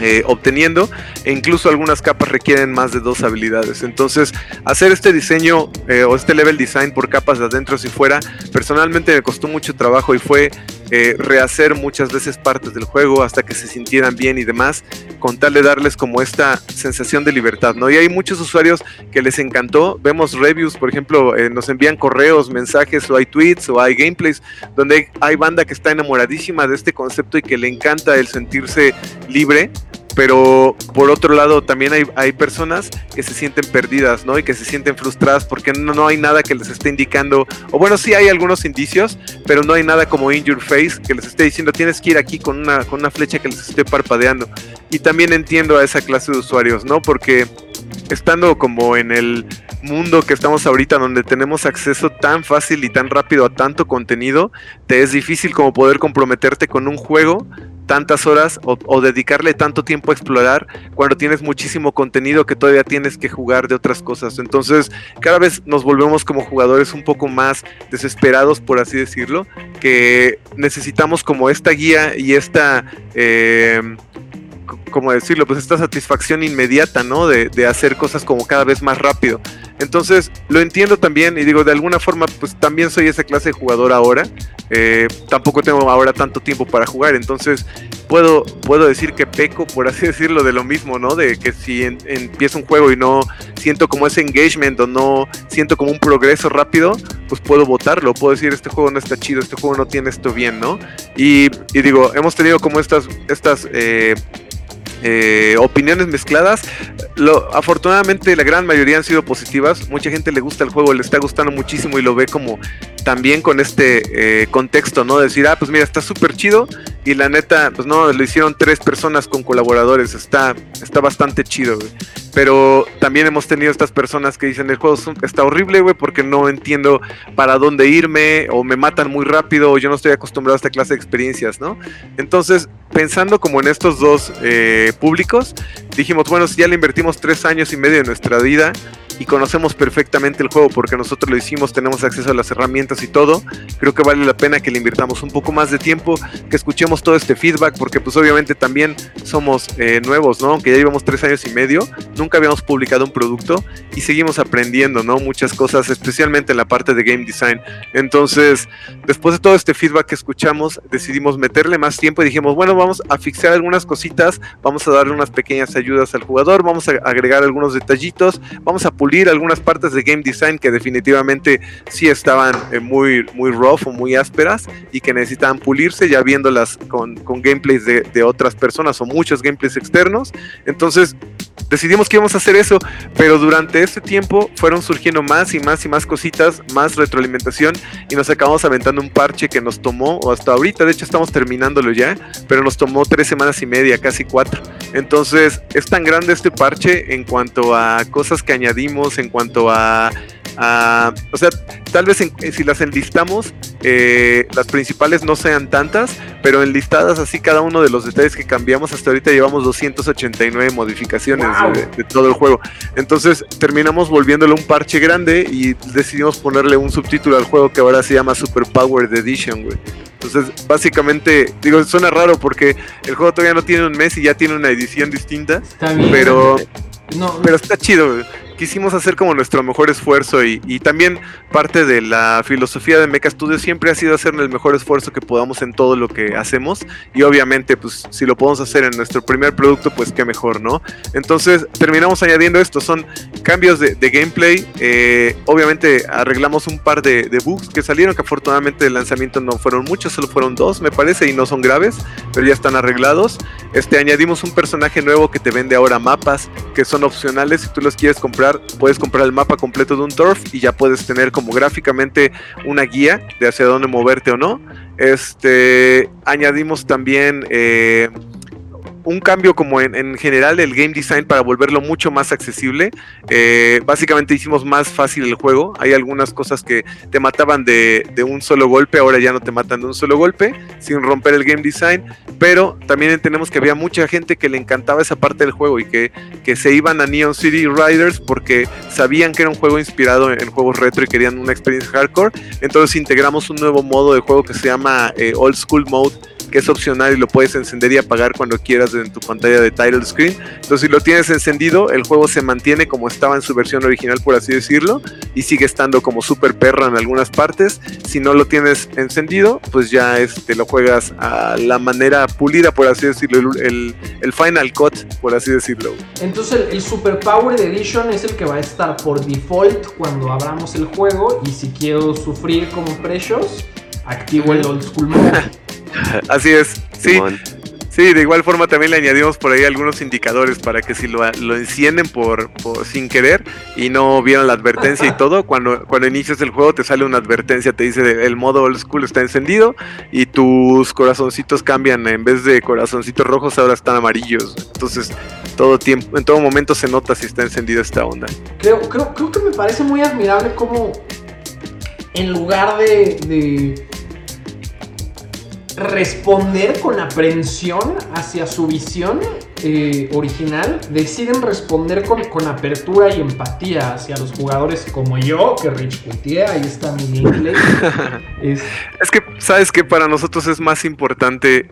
eh, obteniendo e incluso algunas capas requieren más de dos habilidades. Entonces, hacer este diseño eh, o este level design por capas de adentro y fuera, personalmente me costó mucho trabajo y fue eh, rehacer muchas veces partes del juego hasta que se sintieran bien y demás, con tal de darles como esta sensación de libertad, ¿no? Y hay muchos usuarios que les encantó, vemos reviews, por ejemplo, nos envían correos, mensajes o hay tweets o hay gameplays, donde hay banda que está enamoradísima de este concepto y que le encanta el sentirse libre pero por otro lado también hay, hay, personas que se sienten perdidas, ¿no? Y que se sienten frustradas porque no, no, hay nada que les esté indicando, o bueno, sí hay algunos indicios, pero no hay nada como in your face que les esté diciendo tienes que ir aquí con una, con una flecha que les esté parpadeando. Y también entiendo a esa clase de usuarios, ¿no? Porque estando como en el mundo que estamos ahorita donde tenemos acceso tan fácil y tan rápido a tanto contenido, te es difícil como poder comprometerte con un juego tantas horas o, dedicarle tanto tiempo a explorar cuando tienes muchísimo contenido que todavía tienes que jugar de otras cosas. Entonces, cada vez nos volvemos como jugadores un poco más desesperados, por así decirlo, que necesitamos como esta guía y esta... Eh, como decirlo, pues esta satisfacción inmediata, ¿no? De, de, hacer cosas como cada vez más rápido. Entonces, lo entiendo también y digo, de alguna forma, pues también soy esa clase de jugador ahora. Eh, tampoco tengo ahora tanto tiempo para jugar, entonces puedo, puedo decir que peco, por así decirlo, de lo mismo, ¿no? De que si empiezo un juego y no siento como ese engagement o no siento como un progreso rápido, pues puedo votarlo, puedo decir, este juego no está chido, este juego no tiene esto bien, ¿no? Y, y digo, hemos tenido como estas, estas eh, eh, opiniones mezcladas. Lo, afortunadamente la gran mayoría han sido positivas. Mucha gente le gusta el juego, le está gustando muchísimo y lo ve como también con este eh, contexto, ¿no? Decir, ah, pues mira, está súper chido y la neta, pues no, lo hicieron tres personas con colaboradores, está, está bastante chido, Pero también hemos tenido estas personas que dicen, el juego está horrible, güey, porque no entiendo para dónde irme, o me matan muy rápido, o yo no estoy acostumbrado a esta clase de experiencias, ¿no? Entonces, pensando como en estos dos eh, públicos, dijimos, bueno, si ya le invertimos tres años y medio de nuestra vida, y conocemos perfectamente el juego porque nosotros lo hicimos, tenemos acceso a las herramientas y todo, creo que vale la pena que le invirtamos un poco más de tiempo, que escuchemos todo este feedback, porque pues obviamente también somos eh, nuevos, ¿no? Aunque ya llevamos tres años y medio, nunca habíamos publicado un producto y seguimos aprendiendo, ¿no? Muchas cosas, especialmente en la parte de game design. Entonces, después de todo este feedback que escuchamos, decidimos meterle más tiempo y dijimos, bueno, vamos a fixar algunas cositas, vamos a darle unas pequeñas ayudas al jugador, vamos a agregar algunos detallitos, vamos a publicar pulir algunas partes de game design que definitivamente sí estaban eh, muy, muy rough o muy ásperas y que necesitaban pulirse ya viéndolas con, con gameplays de, de otras personas o muchos gameplays externos. Entonces decidimos que íbamos a hacer eso, pero durante este tiempo fueron surgiendo más y más y más cositas, más retroalimentación y nos acabamos aventando un parche que nos tomó, o hasta ahorita, de hecho estamos terminándolo ya, pero nos tomó tres semanas y media, casi cuatro. Entonces es tan grande este parche en cuanto a cosas que añadimos, en cuanto a o sea, tal vez si las enlistamos, eh, las principales no sean tantas, pero enlistadas así cada uno de los detalles que cambiamos, hasta ahorita llevamos 289 modificaciones de, todo el juego. Entonces terminamos volviéndolo un parche grande y decidimos ponerle un subtítulo al juego que ahora se llama Super Powered Edition, güey. Entonces, básicamente, digo, suena raro porque el juego todavía no tiene un mes y ya tiene una edición distinta. Pero, no, pero está chido, güey quisimos hacer como nuestro mejor esfuerzo y, también parte de la filosofía de Mecha Studios siempre ha sido hacer el mejor esfuerzo que podamos en todo lo que hacemos y obviamente pues si lo podemos hacer en nuestro primer producto pues qué mejor, ¿no? Entonces terminamos añadiendo esto, son cambios de, gameplay, eh, obviamente arreglamos un par de, bugs que salieron que afortunadamente el lanzamiento no fueron muchos, solo fueron dos me parece y no son graves, pero ya están arreglados. Este añadimos un personaje nuevo que te vende ahora mapas que son opcionales si tú los quieres comprar puedes comprar el mapa completo de un turf y ya puedes tener como gráficamente una guía de hacia dónde moverte o no. Este, añadimos también eh, un cambio como en, general el game design para volverlo mucho más accesible. Eh, básicamente hicimos más fácil el juego. Hay algunas cosas que te mataban de, un solo golpe, ahora ya no te matan de un solo golpe, sin romper el game design. Pero también entendemos que había mucha gente que le encantaba esa parte del juego y que, que se iban a Neon City Riders porque sabían que era un juego inspirado en, juegos retro y querían una experiencia hardcore. Entonces integramos un nuevo modo de juego que se llama eh, Old School Mode que es opcional y lo puedes encender y apagar cuando quieras en tu pantalla de title screen. Entonces, si lo tienes encendido, el juego se mantiene como estaba en su versión original, por así decirlo, y sigue estando como super perra en algunas partes. Si no lo tienes encendido, pues ya este, lo juegas a la manera pulida, por así decirlo, el, Final Cut, por así decirlo. Entonces, el, Super Power Edition es el que va a estar por default cuando abramos el juego, y si quiero sufrir como precios, activo el Old School Mode. Así es, sí. Sí, de igual forma también le añadimos por ahí algunos indicadores para que si lo, encienden por, sin querer y no vieron la advertencia y todo, cuando, cuando inicias el juego te sale una advertencia, te dice el modo old school está encendido y tus corazoncitos cambian, en vez de corazoncitos rojos ahora están amarillos. Entonces todo tiempo, en todo momento se nota si está encendida esta onda. Creo, creo, creo que me parece muy admirable como en lugar de responder con aprensión hacia su visión eh, original, deciden responder con, con, apertura y empatía hacia los jugadores como yo, que Rich Coutier, ahí está mi gameplay. es... es que, ¿sabes que Para nosotros es más importante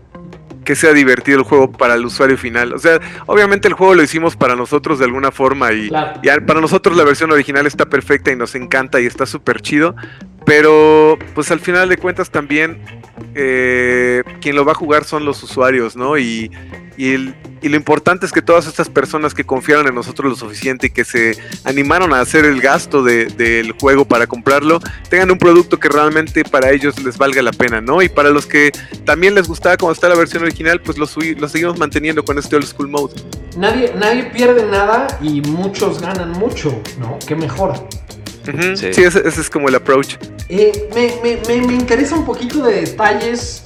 que sea divertido el juego para el usuario final. O sea, obviamente el juego lo hicimos para nosotros de alguna forma y, y para nosotros la versión original está perfecta y nos encanta y está súper chido. Pero pues al final de cuentas también eh, quien lo va a jugar son los usuarios, ¿no? Y, lo importante es que todas estas personas que confiaron en nosotros lo suficiente y que se animaron a hacer el gasto del juego para comprarlo, tengan un producto que realmente para ellos les valga la pena, ¿no? Y para los que también les gustaba como está la versión original, pues lo, lo seguimos manteniendo con este old school mode. Nadie, nadie pierde nada y muchos ganan mucho, ¿no? Qué mejor. Sí, ese, es como el approach. Eh, me, interesa un poquito de detalles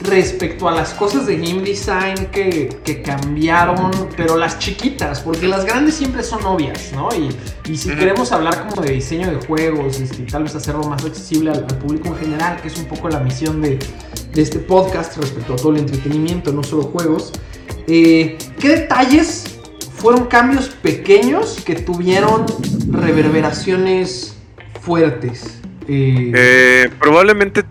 respecto a las cosas de game design que, cambiaron, pero las chiquitas, porque las grandes siempre son obvias, ¿no? Y, si queremos hablar como de diseño de juegos este, y tal vez hacerlo más accesible al, público en general, que es un poco la misión de, este podcast respecto a todo el entretenimiento, no solo juegos, eh, ¿qué detalles fueron cambios pequeños que tuvieron reverberaciones fuertes. Eh, eh, probablemente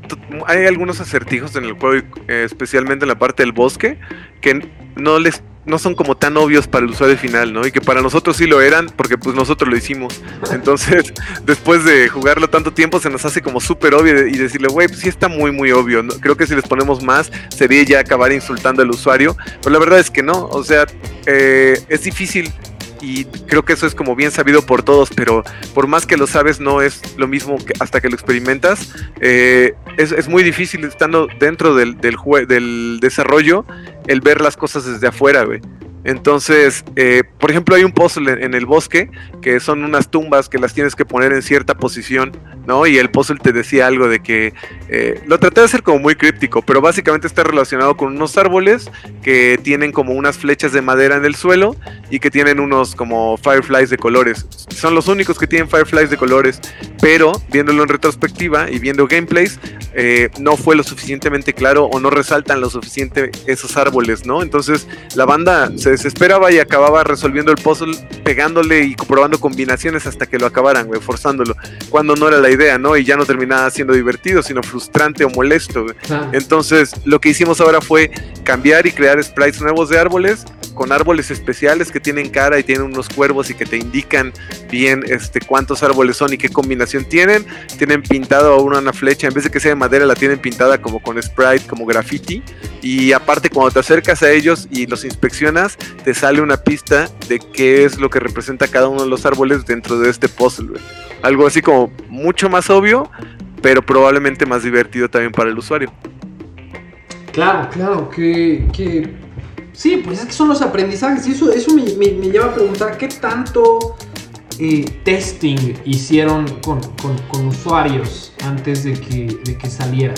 hay algunos acertijos en el juego, eh, especialmente en la parte del bosque, que no les no son como tan obvios para el usuario final, ¿no? Y que para nosotros sí lo eran, porque pues nosotros lo hicimos. Entonces, después de jugarlo tanto tiempo, se nos hace como súper obvio y decirle, güey, pues sí está muy, muy obvio. ¿no? Creo que si les ponemos más, sería ya acabar insultando al usuario. Pero la verdad es que no, o sea, eh, es difícil y creo que eso es como bien sabido por todos, pero por más que lo sabes no es lo mismo que hasta que lo experimentas. Eh, es, muy difícil estando dentro del, del, del desarrollo el ver las cosas desde afuera. Entonces, eh, por ejemplo, hay un puzzle en, el bosque que son unas tumbas que las tienes que poner en cierta posición, ¿no? Y el puzzle te decía algo de que eh, lo traté de hacer como muy críptico, pero básicamente está relacionado con unos árboles que tienen como unas flechas de madera en el suelo y que tienen unos como fireflies de colores. Son los únicos que tienen fireflies de colores, pero viéndolo en retrospectiva y viendo gameplays, eh, no fue lo suficientemente claro o no resaltan lo suficiente esos árboles, ¿no? Entonces la banda se desesperaba y acababa resolviendo el puzzle, pegándole y comprobando combinaciones hasta que lo acabaran, güey, forzándolo. Cuando no era la idea, ¿no? Y ya no terminaba siendo divertido, sino frustrante o molesto, Entonces, lo que hicimos ahora fue cambiar y crear sprites nuevos de árboles con árboles especiales que tienen cara y tienen unos cuervos y que te indican bien este cuántos árboles son y qué combinación tienen. Tienen pintado una, una flecha, en vez de que sea de madera, la tienen pintada como con sprite, como graffiti. Y aparte, cuando te acercas a ellos y los inspeccionas, te sale una pista de qué es lo que representa cada uno de los árboles dentro de este puzzle. Algo así como mucho más obvio, pero probablemente más divertido también para el usuario. Claro, claro, que, que... Sí, pues es son los aprendizajes eso, eso me, lleva a preguntar qué tanto eh, testing hicieron con, con, usuarios antes de que, de que salieran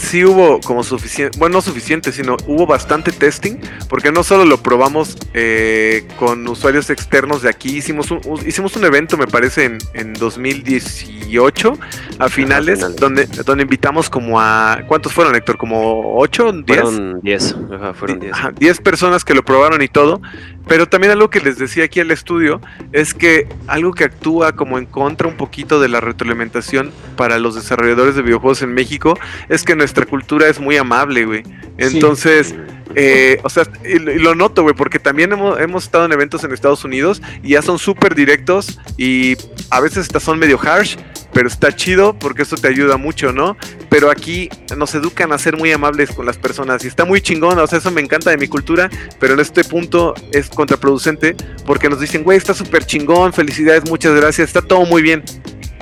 sí hubo como suficiente, bueno, no suficiente, sino hubo bastante testing, porque no solo lo probamos eh, con usuarios externos de aquí, hicimos un, hicimos un evento, me parece, en, en 2018, a finales, donde, donde invitamos como a, ¿cuántos fueron, Héctor? ¿Como 8? 10? Fueron 10, fueron 10. 10 personas que lo probaron y todo, pero también algo que les decía aquí al estudio es que algo que actúa como en contra un poquito de la retroalimentación para los desarrolladores de videojuegos en México es que nuestra cultura es muy amable, güey. Entonces, eh, o sea, y, lo noto, güey, porque también hemos, hemos, estado en eventos en Estados Unidos y ya son súper directos y a veces hasta son medio harsh, pero está chido porque esto te ayuda mucho, ¿no? Pero aquí nos educan a ser muy amables con las personas y está muy chingón, o sea, eso me encanta de mi cultura, pero en este punto es contraproducente porque nos dicen, güey, está súper chingón, felicidades, muchas gracias, está todo muy bien.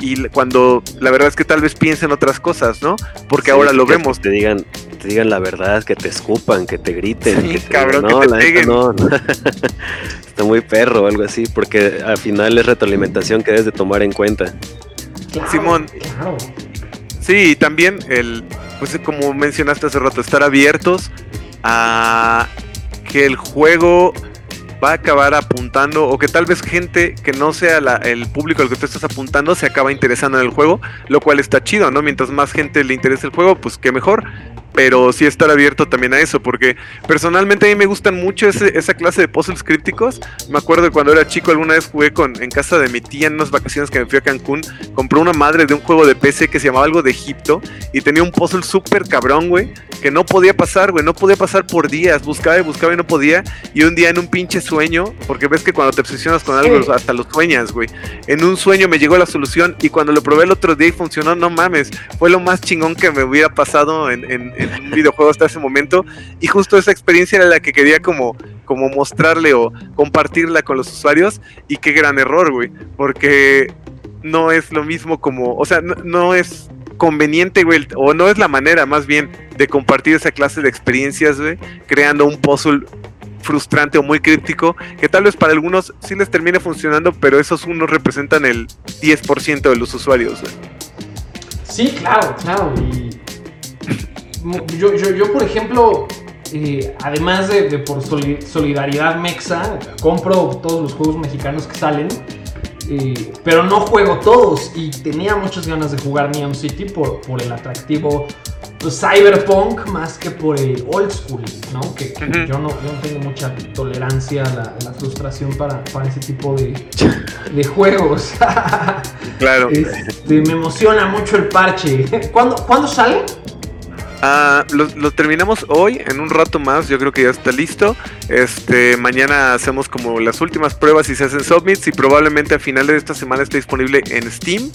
Y cuando la verdad es que tal vez piensen otras cosas, ¿no? Porque ahora lo vemos. Te digan, te digan la verdad, que te escupan, que te griten. que cabrón, que te peguen. no, está muy perro o algo así, porque al final es retroalimentación que debes de tomar en cuenta. Simón. Sí, y también el, pues como mencionaste hace rato, estar abiertos a que el juego va a acabar apuntando o que tal vez gente que no sea el público al que tú estás apuntando se acaba interesando en el juego, lo cual está chido, ¿no? Mientras más gente le interese el juego, pues qué mejor pero sí estar abierto también a eso, porque personalmente a mí me gustan mucho esa clase de puzzles crípticos. Me acuerdo cuando era chico alguna vez jugué con, en casa de mi tía en unas vacaciones que me fui a Cancún, compró una madre de un juego de PC que se llamaba algo de Egipto y tenía un puzzle súper cabrón, güey, que no podía pasar, güey, no podía pasar por días, buscaba y buscaba y no podía, y un día en un pinche sueño, porque ves que cuando te obsesionas con algo hasta los sueñas, güey, en un sueño me llegó la solución y cuando lo probé el otro día y funcionó, no mames, fue lo más chingón que me hubiera pasado en un videojuego hasta ese momento y justo esa experiencia era la que quería como, como mostrarle o compartirla con los usuarios y qué gran error, güey, porque no es lo mismo como, o sea, no, es conveniente, güey, o no es la manera más bien de compartir esa clase de experiencias, güey, creando un puzzle frustrante o muy críptico, que tal vez para algunos sí les termine funcionando, pero esos unos representan el 10% de los usuarios. Güey. Sí, claro, claro. Y yo, yo, yo por ejemplo, eh, además de, por solidaridad mexa, compro todos los juegos mexicanos que salen. Eh, pero no juego todos y tenía muchas ganas de jugar Neon City por, por el atractivo pues, cyberpunk más que por el old school, ¿no? Que, yo, no, yo, no, tengo mucha tolerancia a la, frustración para, para, ese tipo de, de juegos. claro. Este, me emociona mucho el parche. ¿Cuándo, ¿Cuándo sale? Ah, lo, terminamos hoy, en un rato más, yo creo que ya está listo. Este, mañana hacemos como las últimas pruebas y se hacen submits y probablemente a finales de esta semana esté disponible en Steam.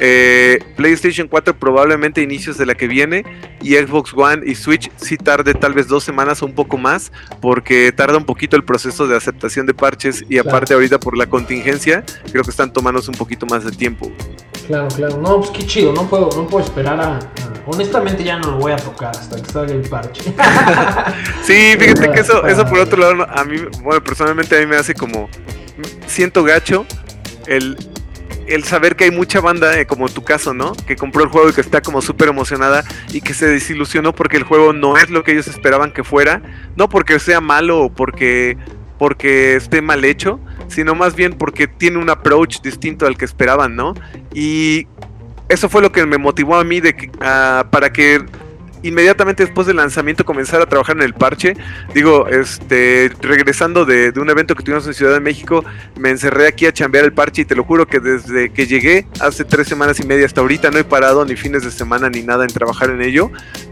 Eh, PlayStation 4 probablemente inicios de la que viene y Xbox One y Switch sí tarde tal vez dos semanas o un poco más porque tarda un poquito el proceso de aceptación de parches y aparte ahorita por la contingencia creo que están tomándose un poquito más de tiempo. Claro, claro. No, pues qué chido. No puedo, no puedo esperar a, Honestamente ya no lo voy a tocar hasta que salga el parche. sí, fíjate que eso, eso por otro lado, a mí, bueno, personalmente a mí me hace como... Siento gacho el, el saber que hay mucha banda, eh, como tu caso, ¿no? Que compró el juego y que está como súper emocionada y que se desilusionó porque el juego no es lo que ellos esperaban que fuera. No porque sea malo o porque, porque esté mal hecho, sino más bien porque tiene un approach distinto al que esperaban, ¿no? Y eso fue lo que me motivó a mí de ah, para que inmediatamente después del lanzamiento comenzar a trabajar en el parche. Digo, este, regresando de, un evento que tuvimos en Ciudad de México, me encerré aquí a chambear el parche y te lo juro que desde que llegué hace tres semanas y media hasta ahorita no he parado ni fines de semana ni nada en trabajar en ello.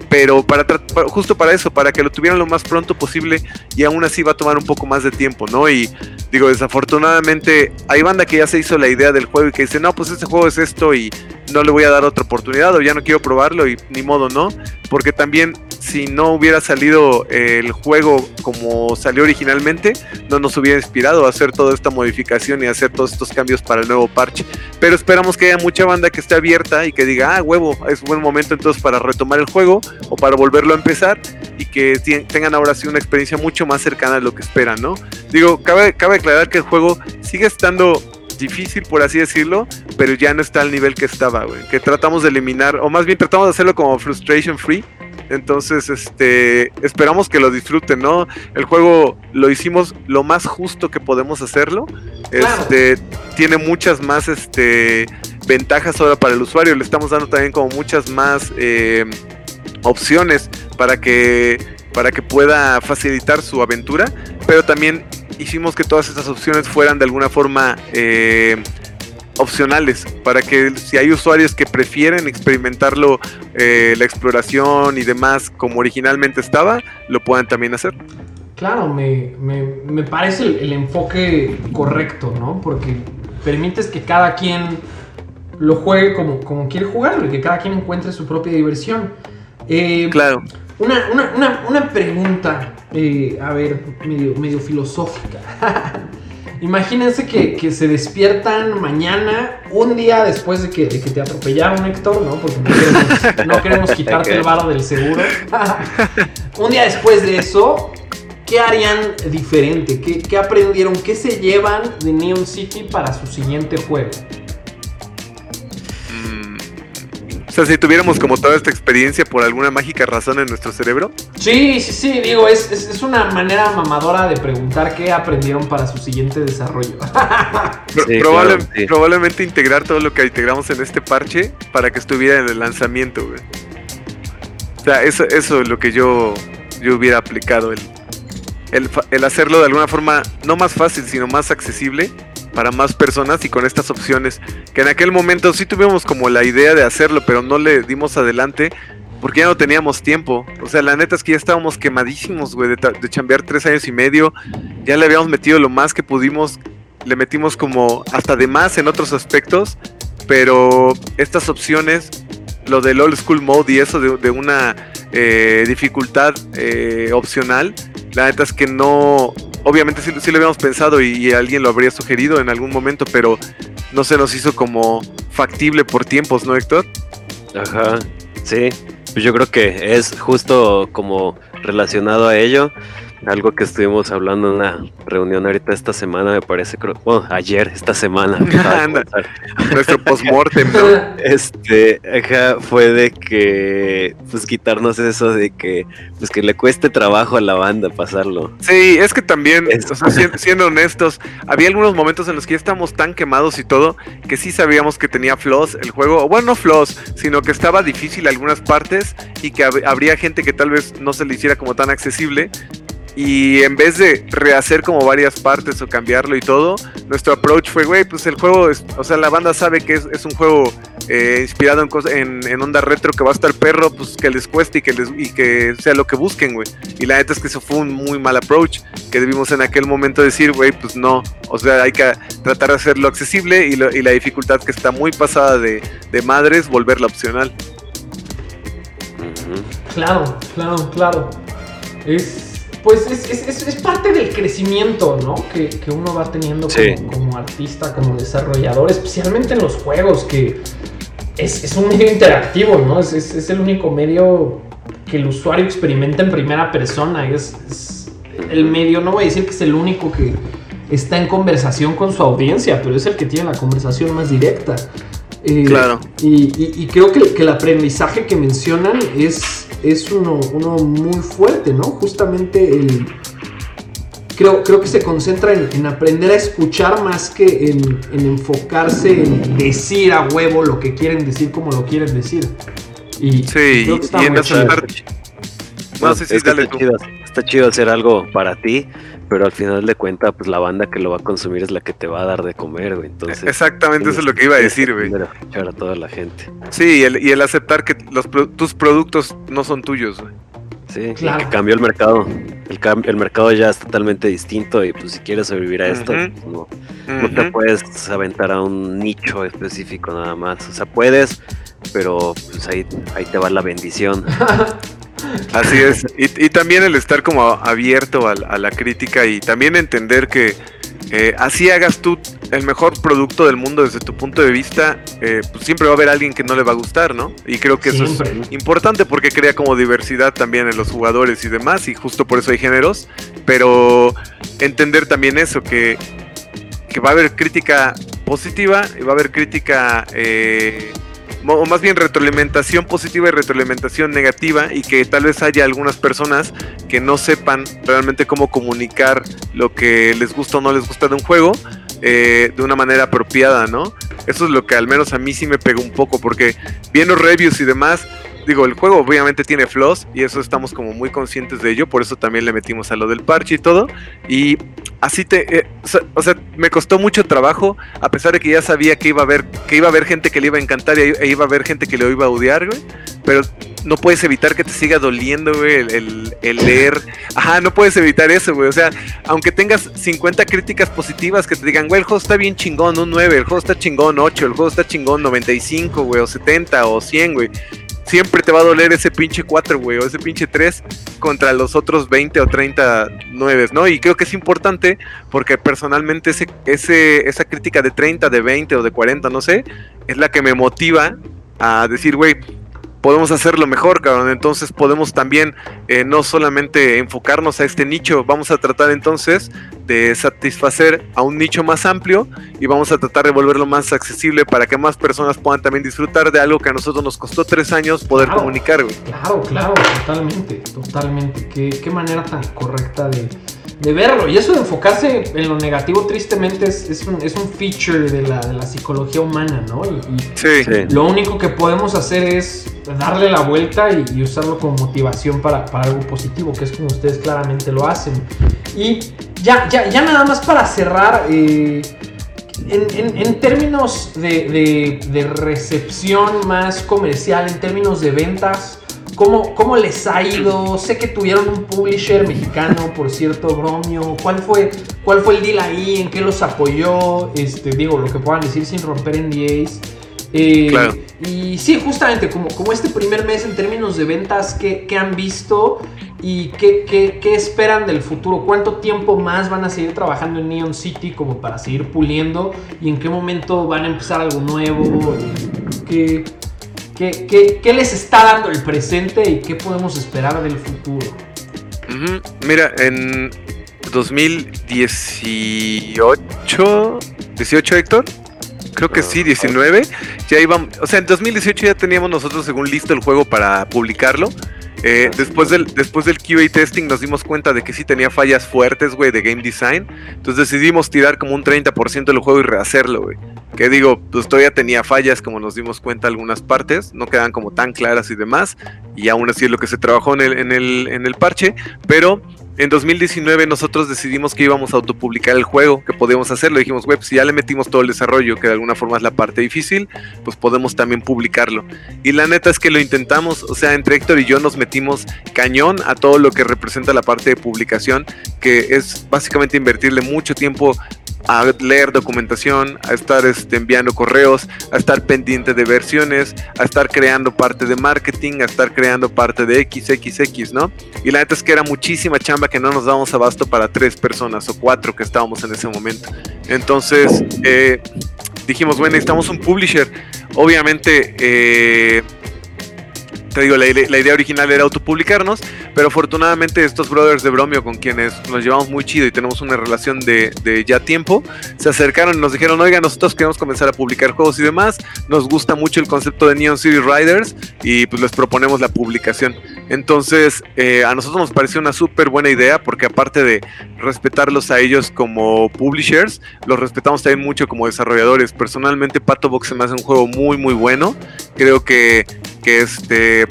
Pero para, justo para eso, para que lo tuvieran lo más pronto posible y aún así va a tomar un poco más de tiempo, ¿no? Y digo, desafortunadamente hay banda que ya se hizo la idea del juego y que dice, no, pues este juego es esto y no le voy a dar otra oportunidad o ya no quiero probarlo y ni modo, ¿no? Porque también si no hubiera salido el juego como salió originalmente, no nos hubiera inspirado a hacer toda esta modificación y hacer todos estos cambios para el nuevo parche. Pero esperamos que haya mucha banda que esté abierta y que diga, ah, huevo, es buen momento entonces para retomar el juego o para volverlo a empezar y que tengan ahora sí una experiencia mucho más cercana a lo que esperan, ¿no? Digo, cabe, cabe aclarar que el juego sigue estando difícil, por así decirlo, pero ya no está al nivel que estaba, güey. Que tratamos de eliminar, o más bien tratamos de hacerlo como frustration free. Entonces, este, esperamos que lo disfruten, ¿no? El juego lo hicimos lo más justo que podemos hacerlo. Este, tiene muchas más, este, ventajas ahora para el usuario. Le estamos dando también como muchas más eh, opciones para que, para que pueda facilitar su aventura. Pero también hicimos que todas estas opciones fueran de alguna forma eh, opcionales para que si hay usuarios que prefieren experimentarlo, eh, la exploración y demás como originalmente estaba, lo puedan también hacer. Claro, me, parece el, enfoque correcto, ¿no? Porque permites que cada quien lo juegue como, como quiere jugarlo y que cada quien encuentre su propia diversión. Eh, claro. Una, una, una, pregunta, eh, a ver, medio, medio filosófica. Imagínense que, se despiertan mañana, un día después de que, te atropellaron, Héctor, ¿no? Porque no queremos, quitarte el varo del seguro. un día después de eso, ¿qué harían diferente? ¿Qué, ¿Qué aprendieron? ¿Qué se llevan de Neon City para su siguiente juego? Sea, si tuviéramos como toda esta experiencia por alguna mágica razón en nuestro cerebro. Sí, sí, sí, digo, es, una manera mamadora de preguntar qué aprendieron para su siguiente desarrollo. Probablemente integrar todo lo que integramos en este parche para que estuviera en el lanzamiento, güey. O sea, eso, eso es lo que yo, yo hubiera aplicado, el, el, el hacerlo de alguna forma no más fácil, sino más accesible para más personas y con estas opciones que en aquel momento sí tuvimos como la idea de hacerlo, pero no le dimos adelante porque ya no teníamos tiempo. O sea, la neta es que ya estábamos quemadísimos, güey, de, de chambear tres años y medio. Ya le habíamos metido lo más que pudimos, le metimos como hasta de más en otros aspectos, pero estas opciones, lo del old school mode y eso de, una eh, dificultad eh, opcional, la neta es que no, obviamente sí, lo habíamos pensado y, alguien lo habría sugerido en algún momento, pero no se nos hizo como factible por tiempos, ¿no, Héctor? Ajá, sí. Pues yo creo que es justo como relacionado a ello algo que estuvimos hablando en una reunión ahorita esta semana, me parece, bueno, ayer, esta semana. Nuestro postmortem, ¿no? Este, ajá, fue de que, pues quitarnos eso de que, pues que le cueste trabajo a la banda pasarlo. Sí, es que también, siendo, honestos, había algunos momentos en los que ya estábamos tan quemados y todo, que sí sabíamos que tenía flaws el juego, bueno, no flaws, sino que estaba difícil algunas partes y que habría gente que tal vez no se le hiciera como tan accesible y en vez de rehacer como varias partes o cambiarlo y todo, nuestro approach fue, güey, pues el juego, es, o sea, la banda sabe que es, un juego eh, inspirado en, en, onda retro que va a estar perro, pues que les cueste y que, les, y que sea lo que busquen, güey. Y la neta es que eso fue un muy mal approach, que debimos en aquel momento decir, güey, pues no, o sea, hay que tratar de hacerlo accesible y, y la dificultad que está muy pasada de, de madres, volverla opcional. Claro, claro, claro. Es pues es, parte del crecimiento, ¿no? Que, uno va teniendo como, artista, como desarrollador, especialmente en los juegos, que es, un medio interactivo, ¿no? Es, el único medio que el usuario experimenta en primera persona. Es, el medio, no voy a decir que es el único que está en conversación con su audiencia, pero es el que tiene la conversación más directa. Eh, claro. Y, creo que, que el aprendizaje que mencionan es es uno, uno muy fuerte, ¿no? Justamente el... Creo, creo que se concentra en, aprender a escuchar más que en, enfocarse en decir a huevo lo que quieren decir como lo quieren decir. Y sí, y en aceptar... No, sí, sí, dale está, chido, está chido hacer algo para ti, pero al final de cuentas, pues la banda que lo va a consumir es la que te va a dar de comer, güey. Entonces, Exactamente, eso es lo que iba a decir, güey. a toda la gente. Sí, y el, y el aceptar que los, tus productos no son tuyos, güey. Sí, claro. que cambió el mercado. El, el mercado ya es totalmente distinto y pues si quieres sobrevivir a esto, pues, no, no te puedes aventar a un nicho específico nada más. O sea, puedes, pero pues ahí, ahí te va la bendición. Así es, y, también el estar como abierto a, la crítica y también entender que eh, así hagas tú el mejor producto del mundo desde tu punto de vista, eh, pues siempre va a haber alguien que no le va a gustar, ¿no? Y creo que eso es importante porque crea como diversidad también en los jugadores y demás, y justo por eso hay géneros, pero entender también eso, que, que va a haber crítica positiva y va a haber crítica... Eh, o más bien retroalimentación positiva y retroalimentación negativa y que tal vez haya algunas personas que no sepan realmente cómo comunicar lo que les gusta o no les gusta de un juego eh, de una manera apropiada, ¿no? Eso es lo que al menos a mí sí me pegó un poco porque viendo reviews y demás, digo, el juego obviamente tiene flaws y eso estamos como muy conscientes de ello, por eso también le metimos a lo del parche y todo. Y así te, eh, o, sea, me costó mucho trabajo, a pesar de que ya sabía que iba a haber, que iba a haber gente que le iba a encantar e iba a haber gente que le iba a odiar, güey. Pero no puedes evitar que te siga doliendo, güey, el, el, leer. Ajá, no puedes evitar eso, güey. O sea, aunque tengas 50 críticas positivas que te digan, güey, el juego está bien chingón, un 9, el juego está chingón, 8, el juego está chingón, 95, güey, o 70 o 100, güey siempre te va a doler ese pinche 4, güey, o ese pinche 3 contra los otros 20 o 30 9, ¿no? Y creo que es importante porque personalmente ese, ese, esa crítica de 30, de 20 o de 40, no sé, es la que me motiva a decir, güey, podemos hacerlo mejor, cabrón. Entonces podemos también eh, no solamente enfocarnos a este nicho, vamos a tratar entonces de satisfacer a un nicho más amplio y vamos a tratar de volverlo más accesible para que más personas puedan también disfrutar de algo que a nosotros nos costó tres años poder comunicar, güey. Claro, claro, totalmente, totalmente. Qué, qué manera tan correcta de de verlo. Y eso de enfocarse en lo negativo, tristemente, es, un, feature de la, psicología humana, ¿no? Y, sí. lo único que podemos hacer es darle la vuelta y, usarlo como motivación para, algo positivo, que es como ustedes claramente lo hacen. Y ya, ya, ya nada más para cerrar. Eh, en, términos de, de recepción más comercial, en términos de ventas, ¿Cómo, ¿Cómo, les ha ido? Sé que tuvieron un publisher mexicano, por cierto, Bromio. ¿Cuál fue, ¿Cuál fue el deal ahí? ¿En qué los apoyó? Este, digo, lo que puedan decir sin romper NDAs. Eh, claro. Y sí, justamente, como, como este primer mes en términos de ventas, ¿qué, qué han visto? ¿Y qué, qué, qué, esperan del futuro? ¿Cuánto tiempo más van a seguir trabajando en Neon City como para seguir puliendo? ¿Y en qué momento van a empezar algo nuevo? ¿Qué, ¿Qué, les está dando el presente y qué podemos esperar del futuro? Mira, en 2018, 18 Héctor, creo que sí, 19, ya íbamos, o sea, en 2018 ya teníamos nosotros según listo el juego para publicarlo. Eh, después, del, después del QA testing nos dimos cuenta de que sí tenía fallas fuertes, güey, de game design. Entonces decidimos tirar como un 30% del juego y rehacerlo, güey. Que digo, pues todavía tenía fallas, como nos dimos cuenta algunas partes, no quedan como tan claras y demás, y aún así es lo que se trabajó en el, en el, en el parche, pero en 2019 nosotros decidimos que íbamos a autopublicar el juego, que podíamos hacerlo. Dijimos, web, si ya le metimos todo el desarrollo, que de alguna forma es la parte difícil, pues podemos también publicarlo. Y la neta es que lo intentamos, o sea, entre Héctor y yo nos metimos cañón a todo lo que representa la parte de publicación, que es básicamente invertirle mucho tiempo a leer documentación, a estar este, enviando correos, a estar pendiente de versiones, a estar creando parte de marketing, a estar creando parte de XXX, ¿no? Y la neta es que era muchísima chamba que no nos dábamos abasto para tres personas o cuatro que estábamos en ese momento. Entonces, eh, dijimos, bueno, necesitamos un publisher. Obviamente, eh, te digo, la, idea original era autopublicarnos, pero afortunadamente estos brothers de Bromio con quienes nos llevamos muy chido y tenemos una relación de, de, ya tiempo, se acercaron y nos dijeron, oiga, nosotros queremos comenzar a publicar juegos y demás, nos gusta mucho el concepto de Neon City Riders y pues les proponemos la publicación. Entonces, eh, a nosotros nos pareció una súper buena idea porque aparte de respetarlos a ellos como publishers, los respetamos también mucho como desarrolladores. Personalmente, Pato Box se me hace un juego muy, muy bueno. Creo que, que este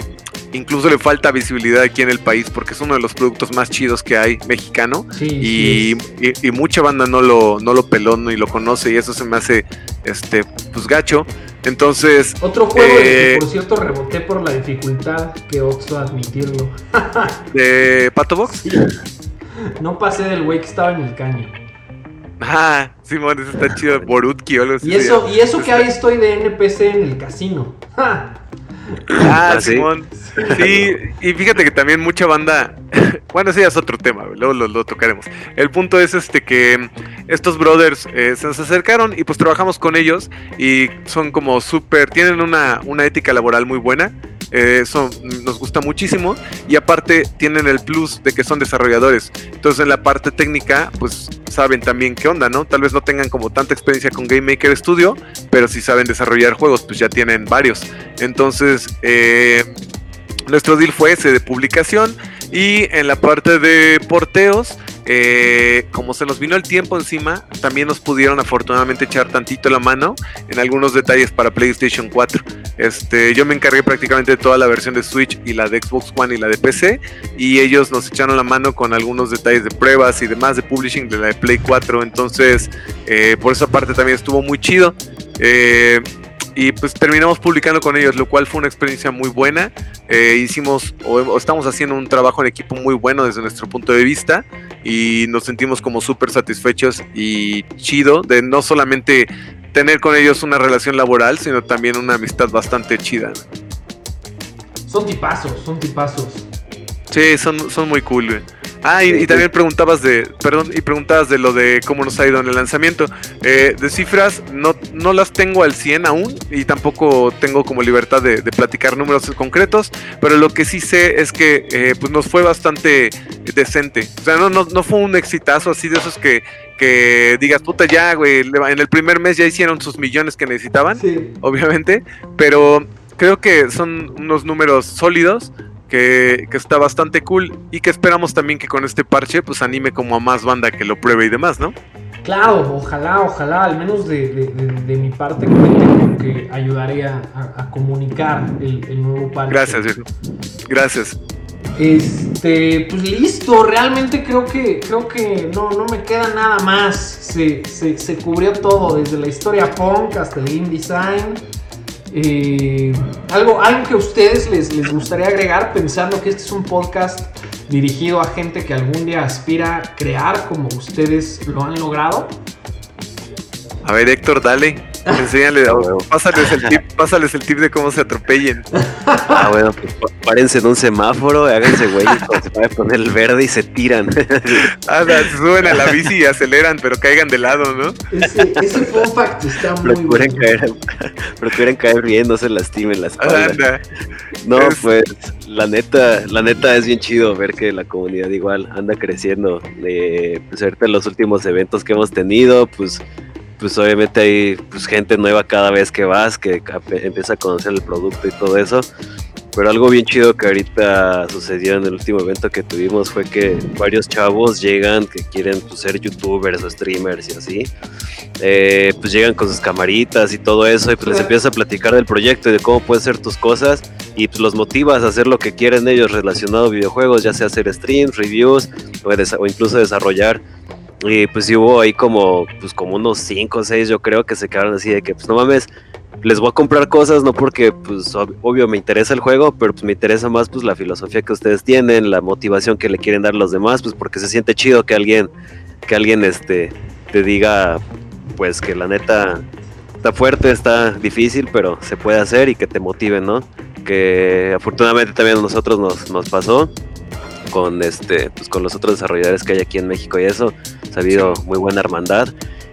incluso le falta visibilidad aquí en el país porque es uno de los productos más chidos que hay mexicano y, y, mucha banda no lo, no lo peló ni lo conoce y eso se me hace este pues gacho. Entonces. Otro juego que, eh, por cierto, reboté por la dificultad que oso admitirlo. ¿De Pato Box? No pasé del güey que estaba en el caño. Ah, Simón, eso está chido. Borutki o algo así. Y eso, y eso que ahí estoy de NPC en el casino. Ah, ¿Ah Simón. Sí, y fíjate que también mucha banda. Bueno, ese ya es otro tema, luego lo, tocaremos. El punto es este que estos brothers eh, se nos acercaron y pues trabajamos con ellos y son como súper. Tienen una, una ética laboral muy buena. Eh, eso nos gusta muchísimo y aparte tienen el plus de que son desarrolladores. Entonces en la parte técnica, pues saben también qué onda, ¿no? Tal vez no tengan como tanta experiencia con Game Maker Studio, pero si saben desarrollar juegos, pues ya tienen varios. Entonces, eh, nuestro deal fue ese de publicación y en la parte de porteos, eh, como se nos vino el tiempo encima, también nos pudieron afortunadamente echar tantito la mano en algunos detalles para PlayStation 4. Este, yo me encargué prácticamente de toda la versión de Switch y la de Xbox One y la de PC, y ellos nos echaron la mano con algunos detalles de pruebas y demás de publishing de la de Play 4. Entonces, eh, por esa parte también estuvo muy chido. Eh, y pues terminamos publicando con ellos, lo cual fue una experiencia muy buena. Eh, hicimos o, estamos haciendo un trabajo en equipo muy bueno desde nuestro punto de vista y nos sentimos como súper satisfechos y chido de no solamente tener con ellos una relación laboral, sino también una amistad bastante chida. Son tipazos, son tipazos. Sí, son, son muy cool, güey. Ah, y, también preguntabas de, perdón, y preguntabas de lo de cómo nos ha ido en el lanzamiento. Eh, de cifras, no, no las tengo al 100 aún y tampoco tengo como libertad de, platicar números concretos, pero lo que sí sé es que eh, pues nos fue bastante decente. O sea, no, no, no fue un exitazo así de esos que, que digas, puta ya, güey, en el primer mes ya hicieron sus millones que necesitaban, obviamente, pero creo que son unos números sólidos que, está bastante cool y que esperamos también que con este parche pues anime como a más banda que lo pruebe y demás, ¿no? Claro, ojalá, ojalá, al menos de, mi parte cuente que ayudaré a, comunicar el, nuevo parche. Gracias, viejo. Gracias. Este, pues listo, realmente creo que, creo que no, no me queda nada más. Se, se, se cubrió todo, desde la historia punk hasta el game design eh, algo, algo que a ustedes les, les gustaría agregar pensando que este es un podcast dirigido a gente que algún día aspira a crear como ustedes lo han logrado. A ver, Héctor, dale. Enséñale, pásales el tip, pásales el tip de cómo se atropellen. Ah, bueno, pues párense en un semáforo, háganse güey, se puede poner el verde y se tiran. Ah, se suben a la bici y aceleran, pero caigan de lado, ¿no? Ese, ese fun fact está muy procuren bueno. Caer, procuren caer bien, no se lastimen las cosas. No, pues la neta, la neta es bien chido ver que la comunidad igual anda creciendo. De, pues ahorita los últimos eventos que hemos tenido, pues pues obviamente hay pues, gente nueva cada vez que vas, que empieza a conocer el producto y todo eso. Pero algo bien chido que ahorita sucedió en el último evento que tuvimos fue que varios chavos llegan que quieren pues, ser youtubers o streamers y así. Eh, pues llegan con sus camaritas y todo eso y pues les empiezas a platicar del proyecto y de cómo pueden ser tus cosas y pues los motivas a hacer lo que quieren ellos relacionado a videojuegos, ya sea hacer streams, reviews o, incluso desarrollar. Y pues hubo ahí como, pues como unos 5 o 6 yo creo que se quedaron así de que pues no mames, les voy a comprar cosas, no porque, pues, obvio me interesa el juego, pero pues me interesa más, pues, la filosofía que ustedes tienen, la motivación que le quieren dar los demás, pues, porque se siente chido que alguien, que alguien, este, te diga, pues, que la neta está fuerte, está difícil, pero se puede hacer y que te motiven, ¿no? Que afortunadamente también a nosotros nos, nos pasó con este, pues, con los otros desarrolladores que hay aquí en México y eso, ha habido muy buena hermandad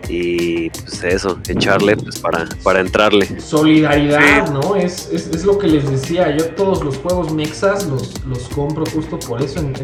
y pues eso, echarle pues para, para entrarle. Solidaridad, ¿no? Es, es, es, lo que les decía, yo todos los juegos mexas los, los compro justo por eso. En,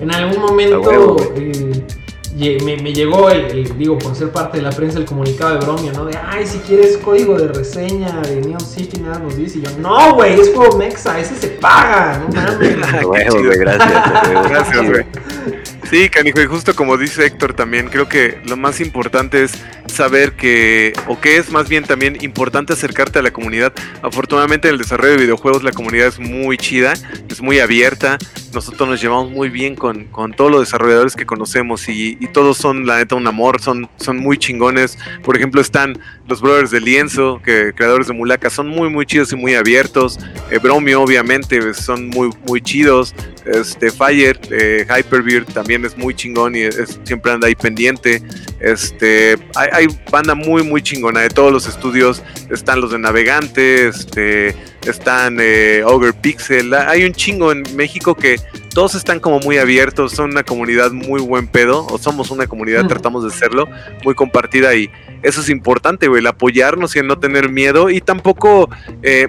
en, algún momento eh, me, me, llegó el, digo, por ser parte de la prensa, el comunicado de Bromio, ¿no? De, ay, si quieres código de reseña de Neon City, nada nos dice. Y yo, no, güey, es juego mexa, ese se paga, no mames. gracias, gracias, güey. Sí, canijo, y justo como dice Héctor también, creo que lo más importante es saber que, o que es más bien también importante acercarte a la comunidad. Afortunadamente en el desarrollo de videojuegos la comunidad es muy chida, es muy abierta, nosotros nos llevamos muy bien con, todos los desarrolladores que conocemos y, todos son la neta un amor, son, son muy chingones. Por ejemplo están los brothers de Lienzo, que creadores de Mulaka, son muy muy chidos y muy abiertos. Eh, Bromio obviamente son muy muy chidos. Este Fire, eh, Hyperbeard también es muy chingón y siempre anda ahí pendiente. Este hay, hay, banda muy muy chingona de todos los estudios. Están los de Navegante, este están eh, Ogre Pixel. Hay un chingo en México que todos están como muy abiertos, son una comunidad muy buen pedo, o somos una comunidad, tratamos de serlo, muy compartida y eso es importante, güey, el apoyarnos y el no tener miedo y tampoco... Eh,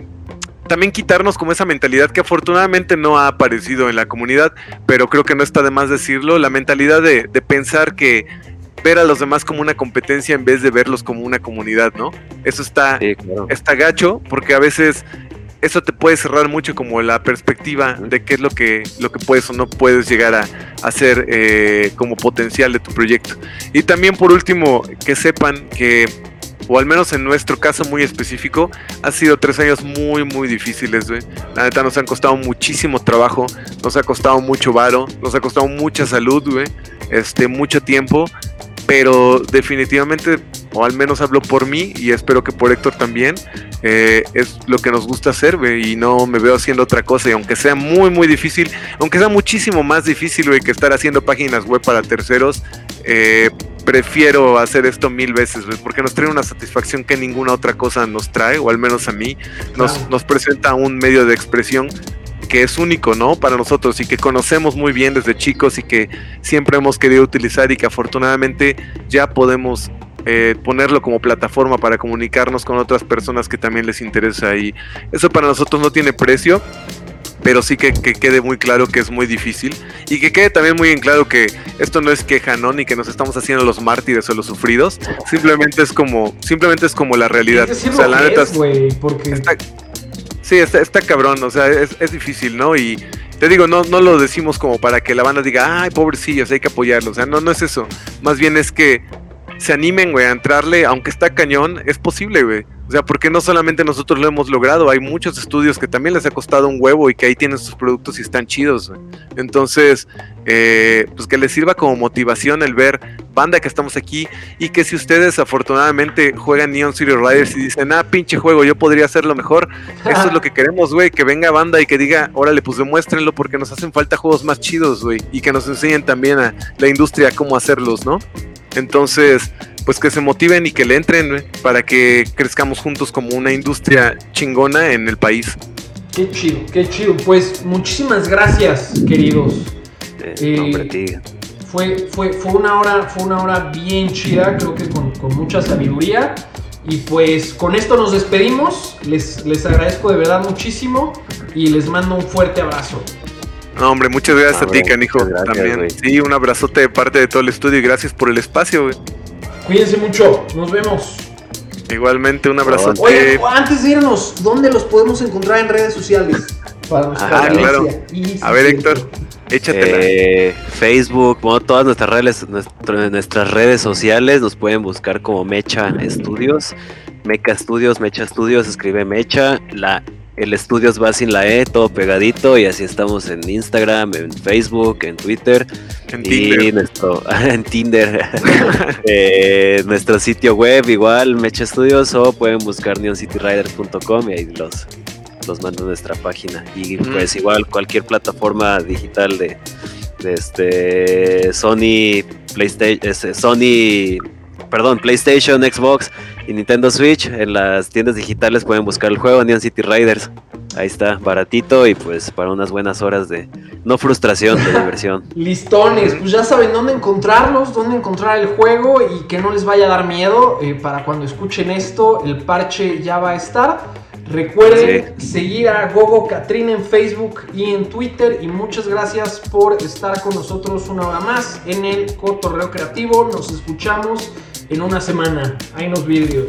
también quitarnos como esa mentalidad que afortunadamente no ha aparecido en la comunidad, pero creo que no está de más decirlo, la mentalidad de, pensar que ver a los demás como una competencia en vez de verlos como una comunidad, ¿no? Eso está, está gacho, porque a veces eso te puede cerrar mucho como la perspectiva de qué es lo que, lo que puedes o no puedes llegar a hacer eh, como potencial de tu proyecto. Y también por último, que sepan que, o al menos en nuestro caso muy específico, ha sido tres años muy, muy difíciles, La neta nos han costado muchísimo trabajo, nos ha costado mucho varo, nos ha costado mucha salud, güey, este, mucho tiempo, pero definitivamente, o al menos hablo por mí y espero que por Héctor también, eh, es lo que nos gusta hacer, y no me veo haciendo otra cosa. Y aunque sea muy, muy difícil, aunque sea muchísimo más difícil, que estar haciendo páginas web para terceros, eh, prefiero hacer esto mil veces, porque nos trae una satisfacción que ninguna otra cosa nos trae, o al menos a mí, nos, nos presenta un medio de expresión que es único, ¿no? Para nosotros y que conocemos muy bien desde chicos y que siempre hemos querido utilizar y que afortunadamente ya podemos eh, ponerlo como plataforma para comunicarnos con otras personas que también les interesa y eso para nosotros no tiene precio pero sí que, quede muy claro que es muy difícil y que quede también muy en claro que esto no es queja, ¿no? Ni que nos estamos haciendo los mártires o los sufridos, simplemente es como, simplemente es como la realidad. o sea, la neta porque... sí, está, está, cabrón, o sea, es, es difícil, ¿no? Y te digo, no, no lo decimos como para que la banda diga, ay, pobrecillos, hay que apoyarlos. O sea, no, no es eso. Más bien es que se animen, güey, a entrarle, aunque está cañón, es posible, güey. O sea, porque no solamente nosotros lo hemos logrado, hay muchos estudios que también les ha costado un huevo y que ahí tienen sus productos y están chidos. Entonces, eh, pues que les sirva como motivación el ver banda que estamos aquí y que si ustedes afortunadamente juegan Neon City Riders y dicen, ah, pinche juego, yo podría hacerlo mejor, eso es lo que queremos, güey, que venga banda y que diga, órale, pues demuéstrenlo porque nos hacen falta juegos más chidos, güey, y que nos enseñen también a la industria cómo hacerlos, ¿no? Entonces, pues que se motiven y que le entren para que crezcamos juntos como una industria chingona en el país. Qué chido, qué chido. Pues muchísimas gracias, queridos. Eh, fue, fue, fue, una hora, fue una hora bien chida, creo que con, mucha sabiduría. Y pues con esto nos despedimos. Les, les agradezco de verdad muchísimo y les mando un fuerte abrazo. No, hombre, muchas gracias a, ti, canijo. también. Sí, un abrazote de parte de todo el estudio y gracias por el espacio, güey. Cuídense mucho, nos vemos. Igualmente, un abrazote. Oye, antes de irnos, ¿dónde los podemos encontrar en redes sociales? para nuestra Ah, claro. A ver, Héctor, échatela. Eh, Facebook, bueno, todas nuestras redes, nuestro- nuestras redes sociales nos pueden buscar como Mecha Estudios, Mecha Studios, Mecha Studios, escribe Mecha, la, el Estudios va sin la E, todo pegadito y así estamos en Instagram, en Facebook, en Twitter en y Tinder. nuestro en Tinder, Eh, nuestro sitio web igual Mecha Studios o pueden buscar neoncityriders.com y ahí los los mando a nuestra página. Y pues igual cualquier plataforma digital de, de este Sony PlayStation Sony perdón PlayStation Xbox y Nintendo Switch en las tiendas digitales pueden buscar el juego Neon City Riders ahí está baratito y pues para unas buenas horas de no frustración de diversión Listones, pues ya saben dónde encontrarlos, dónde encontrar el juego y que no les vaya a dar miedo. eh, para cuando escuchen esto, el parche ya va a estar. Recuerden seguir a Gogo Katrina en Facebook y en Twitter. Y muchas gracias por estar con nosotros una hora más en el Cotorreo Creativo. Nos escuchamos en una semana. Hay unos vidrios.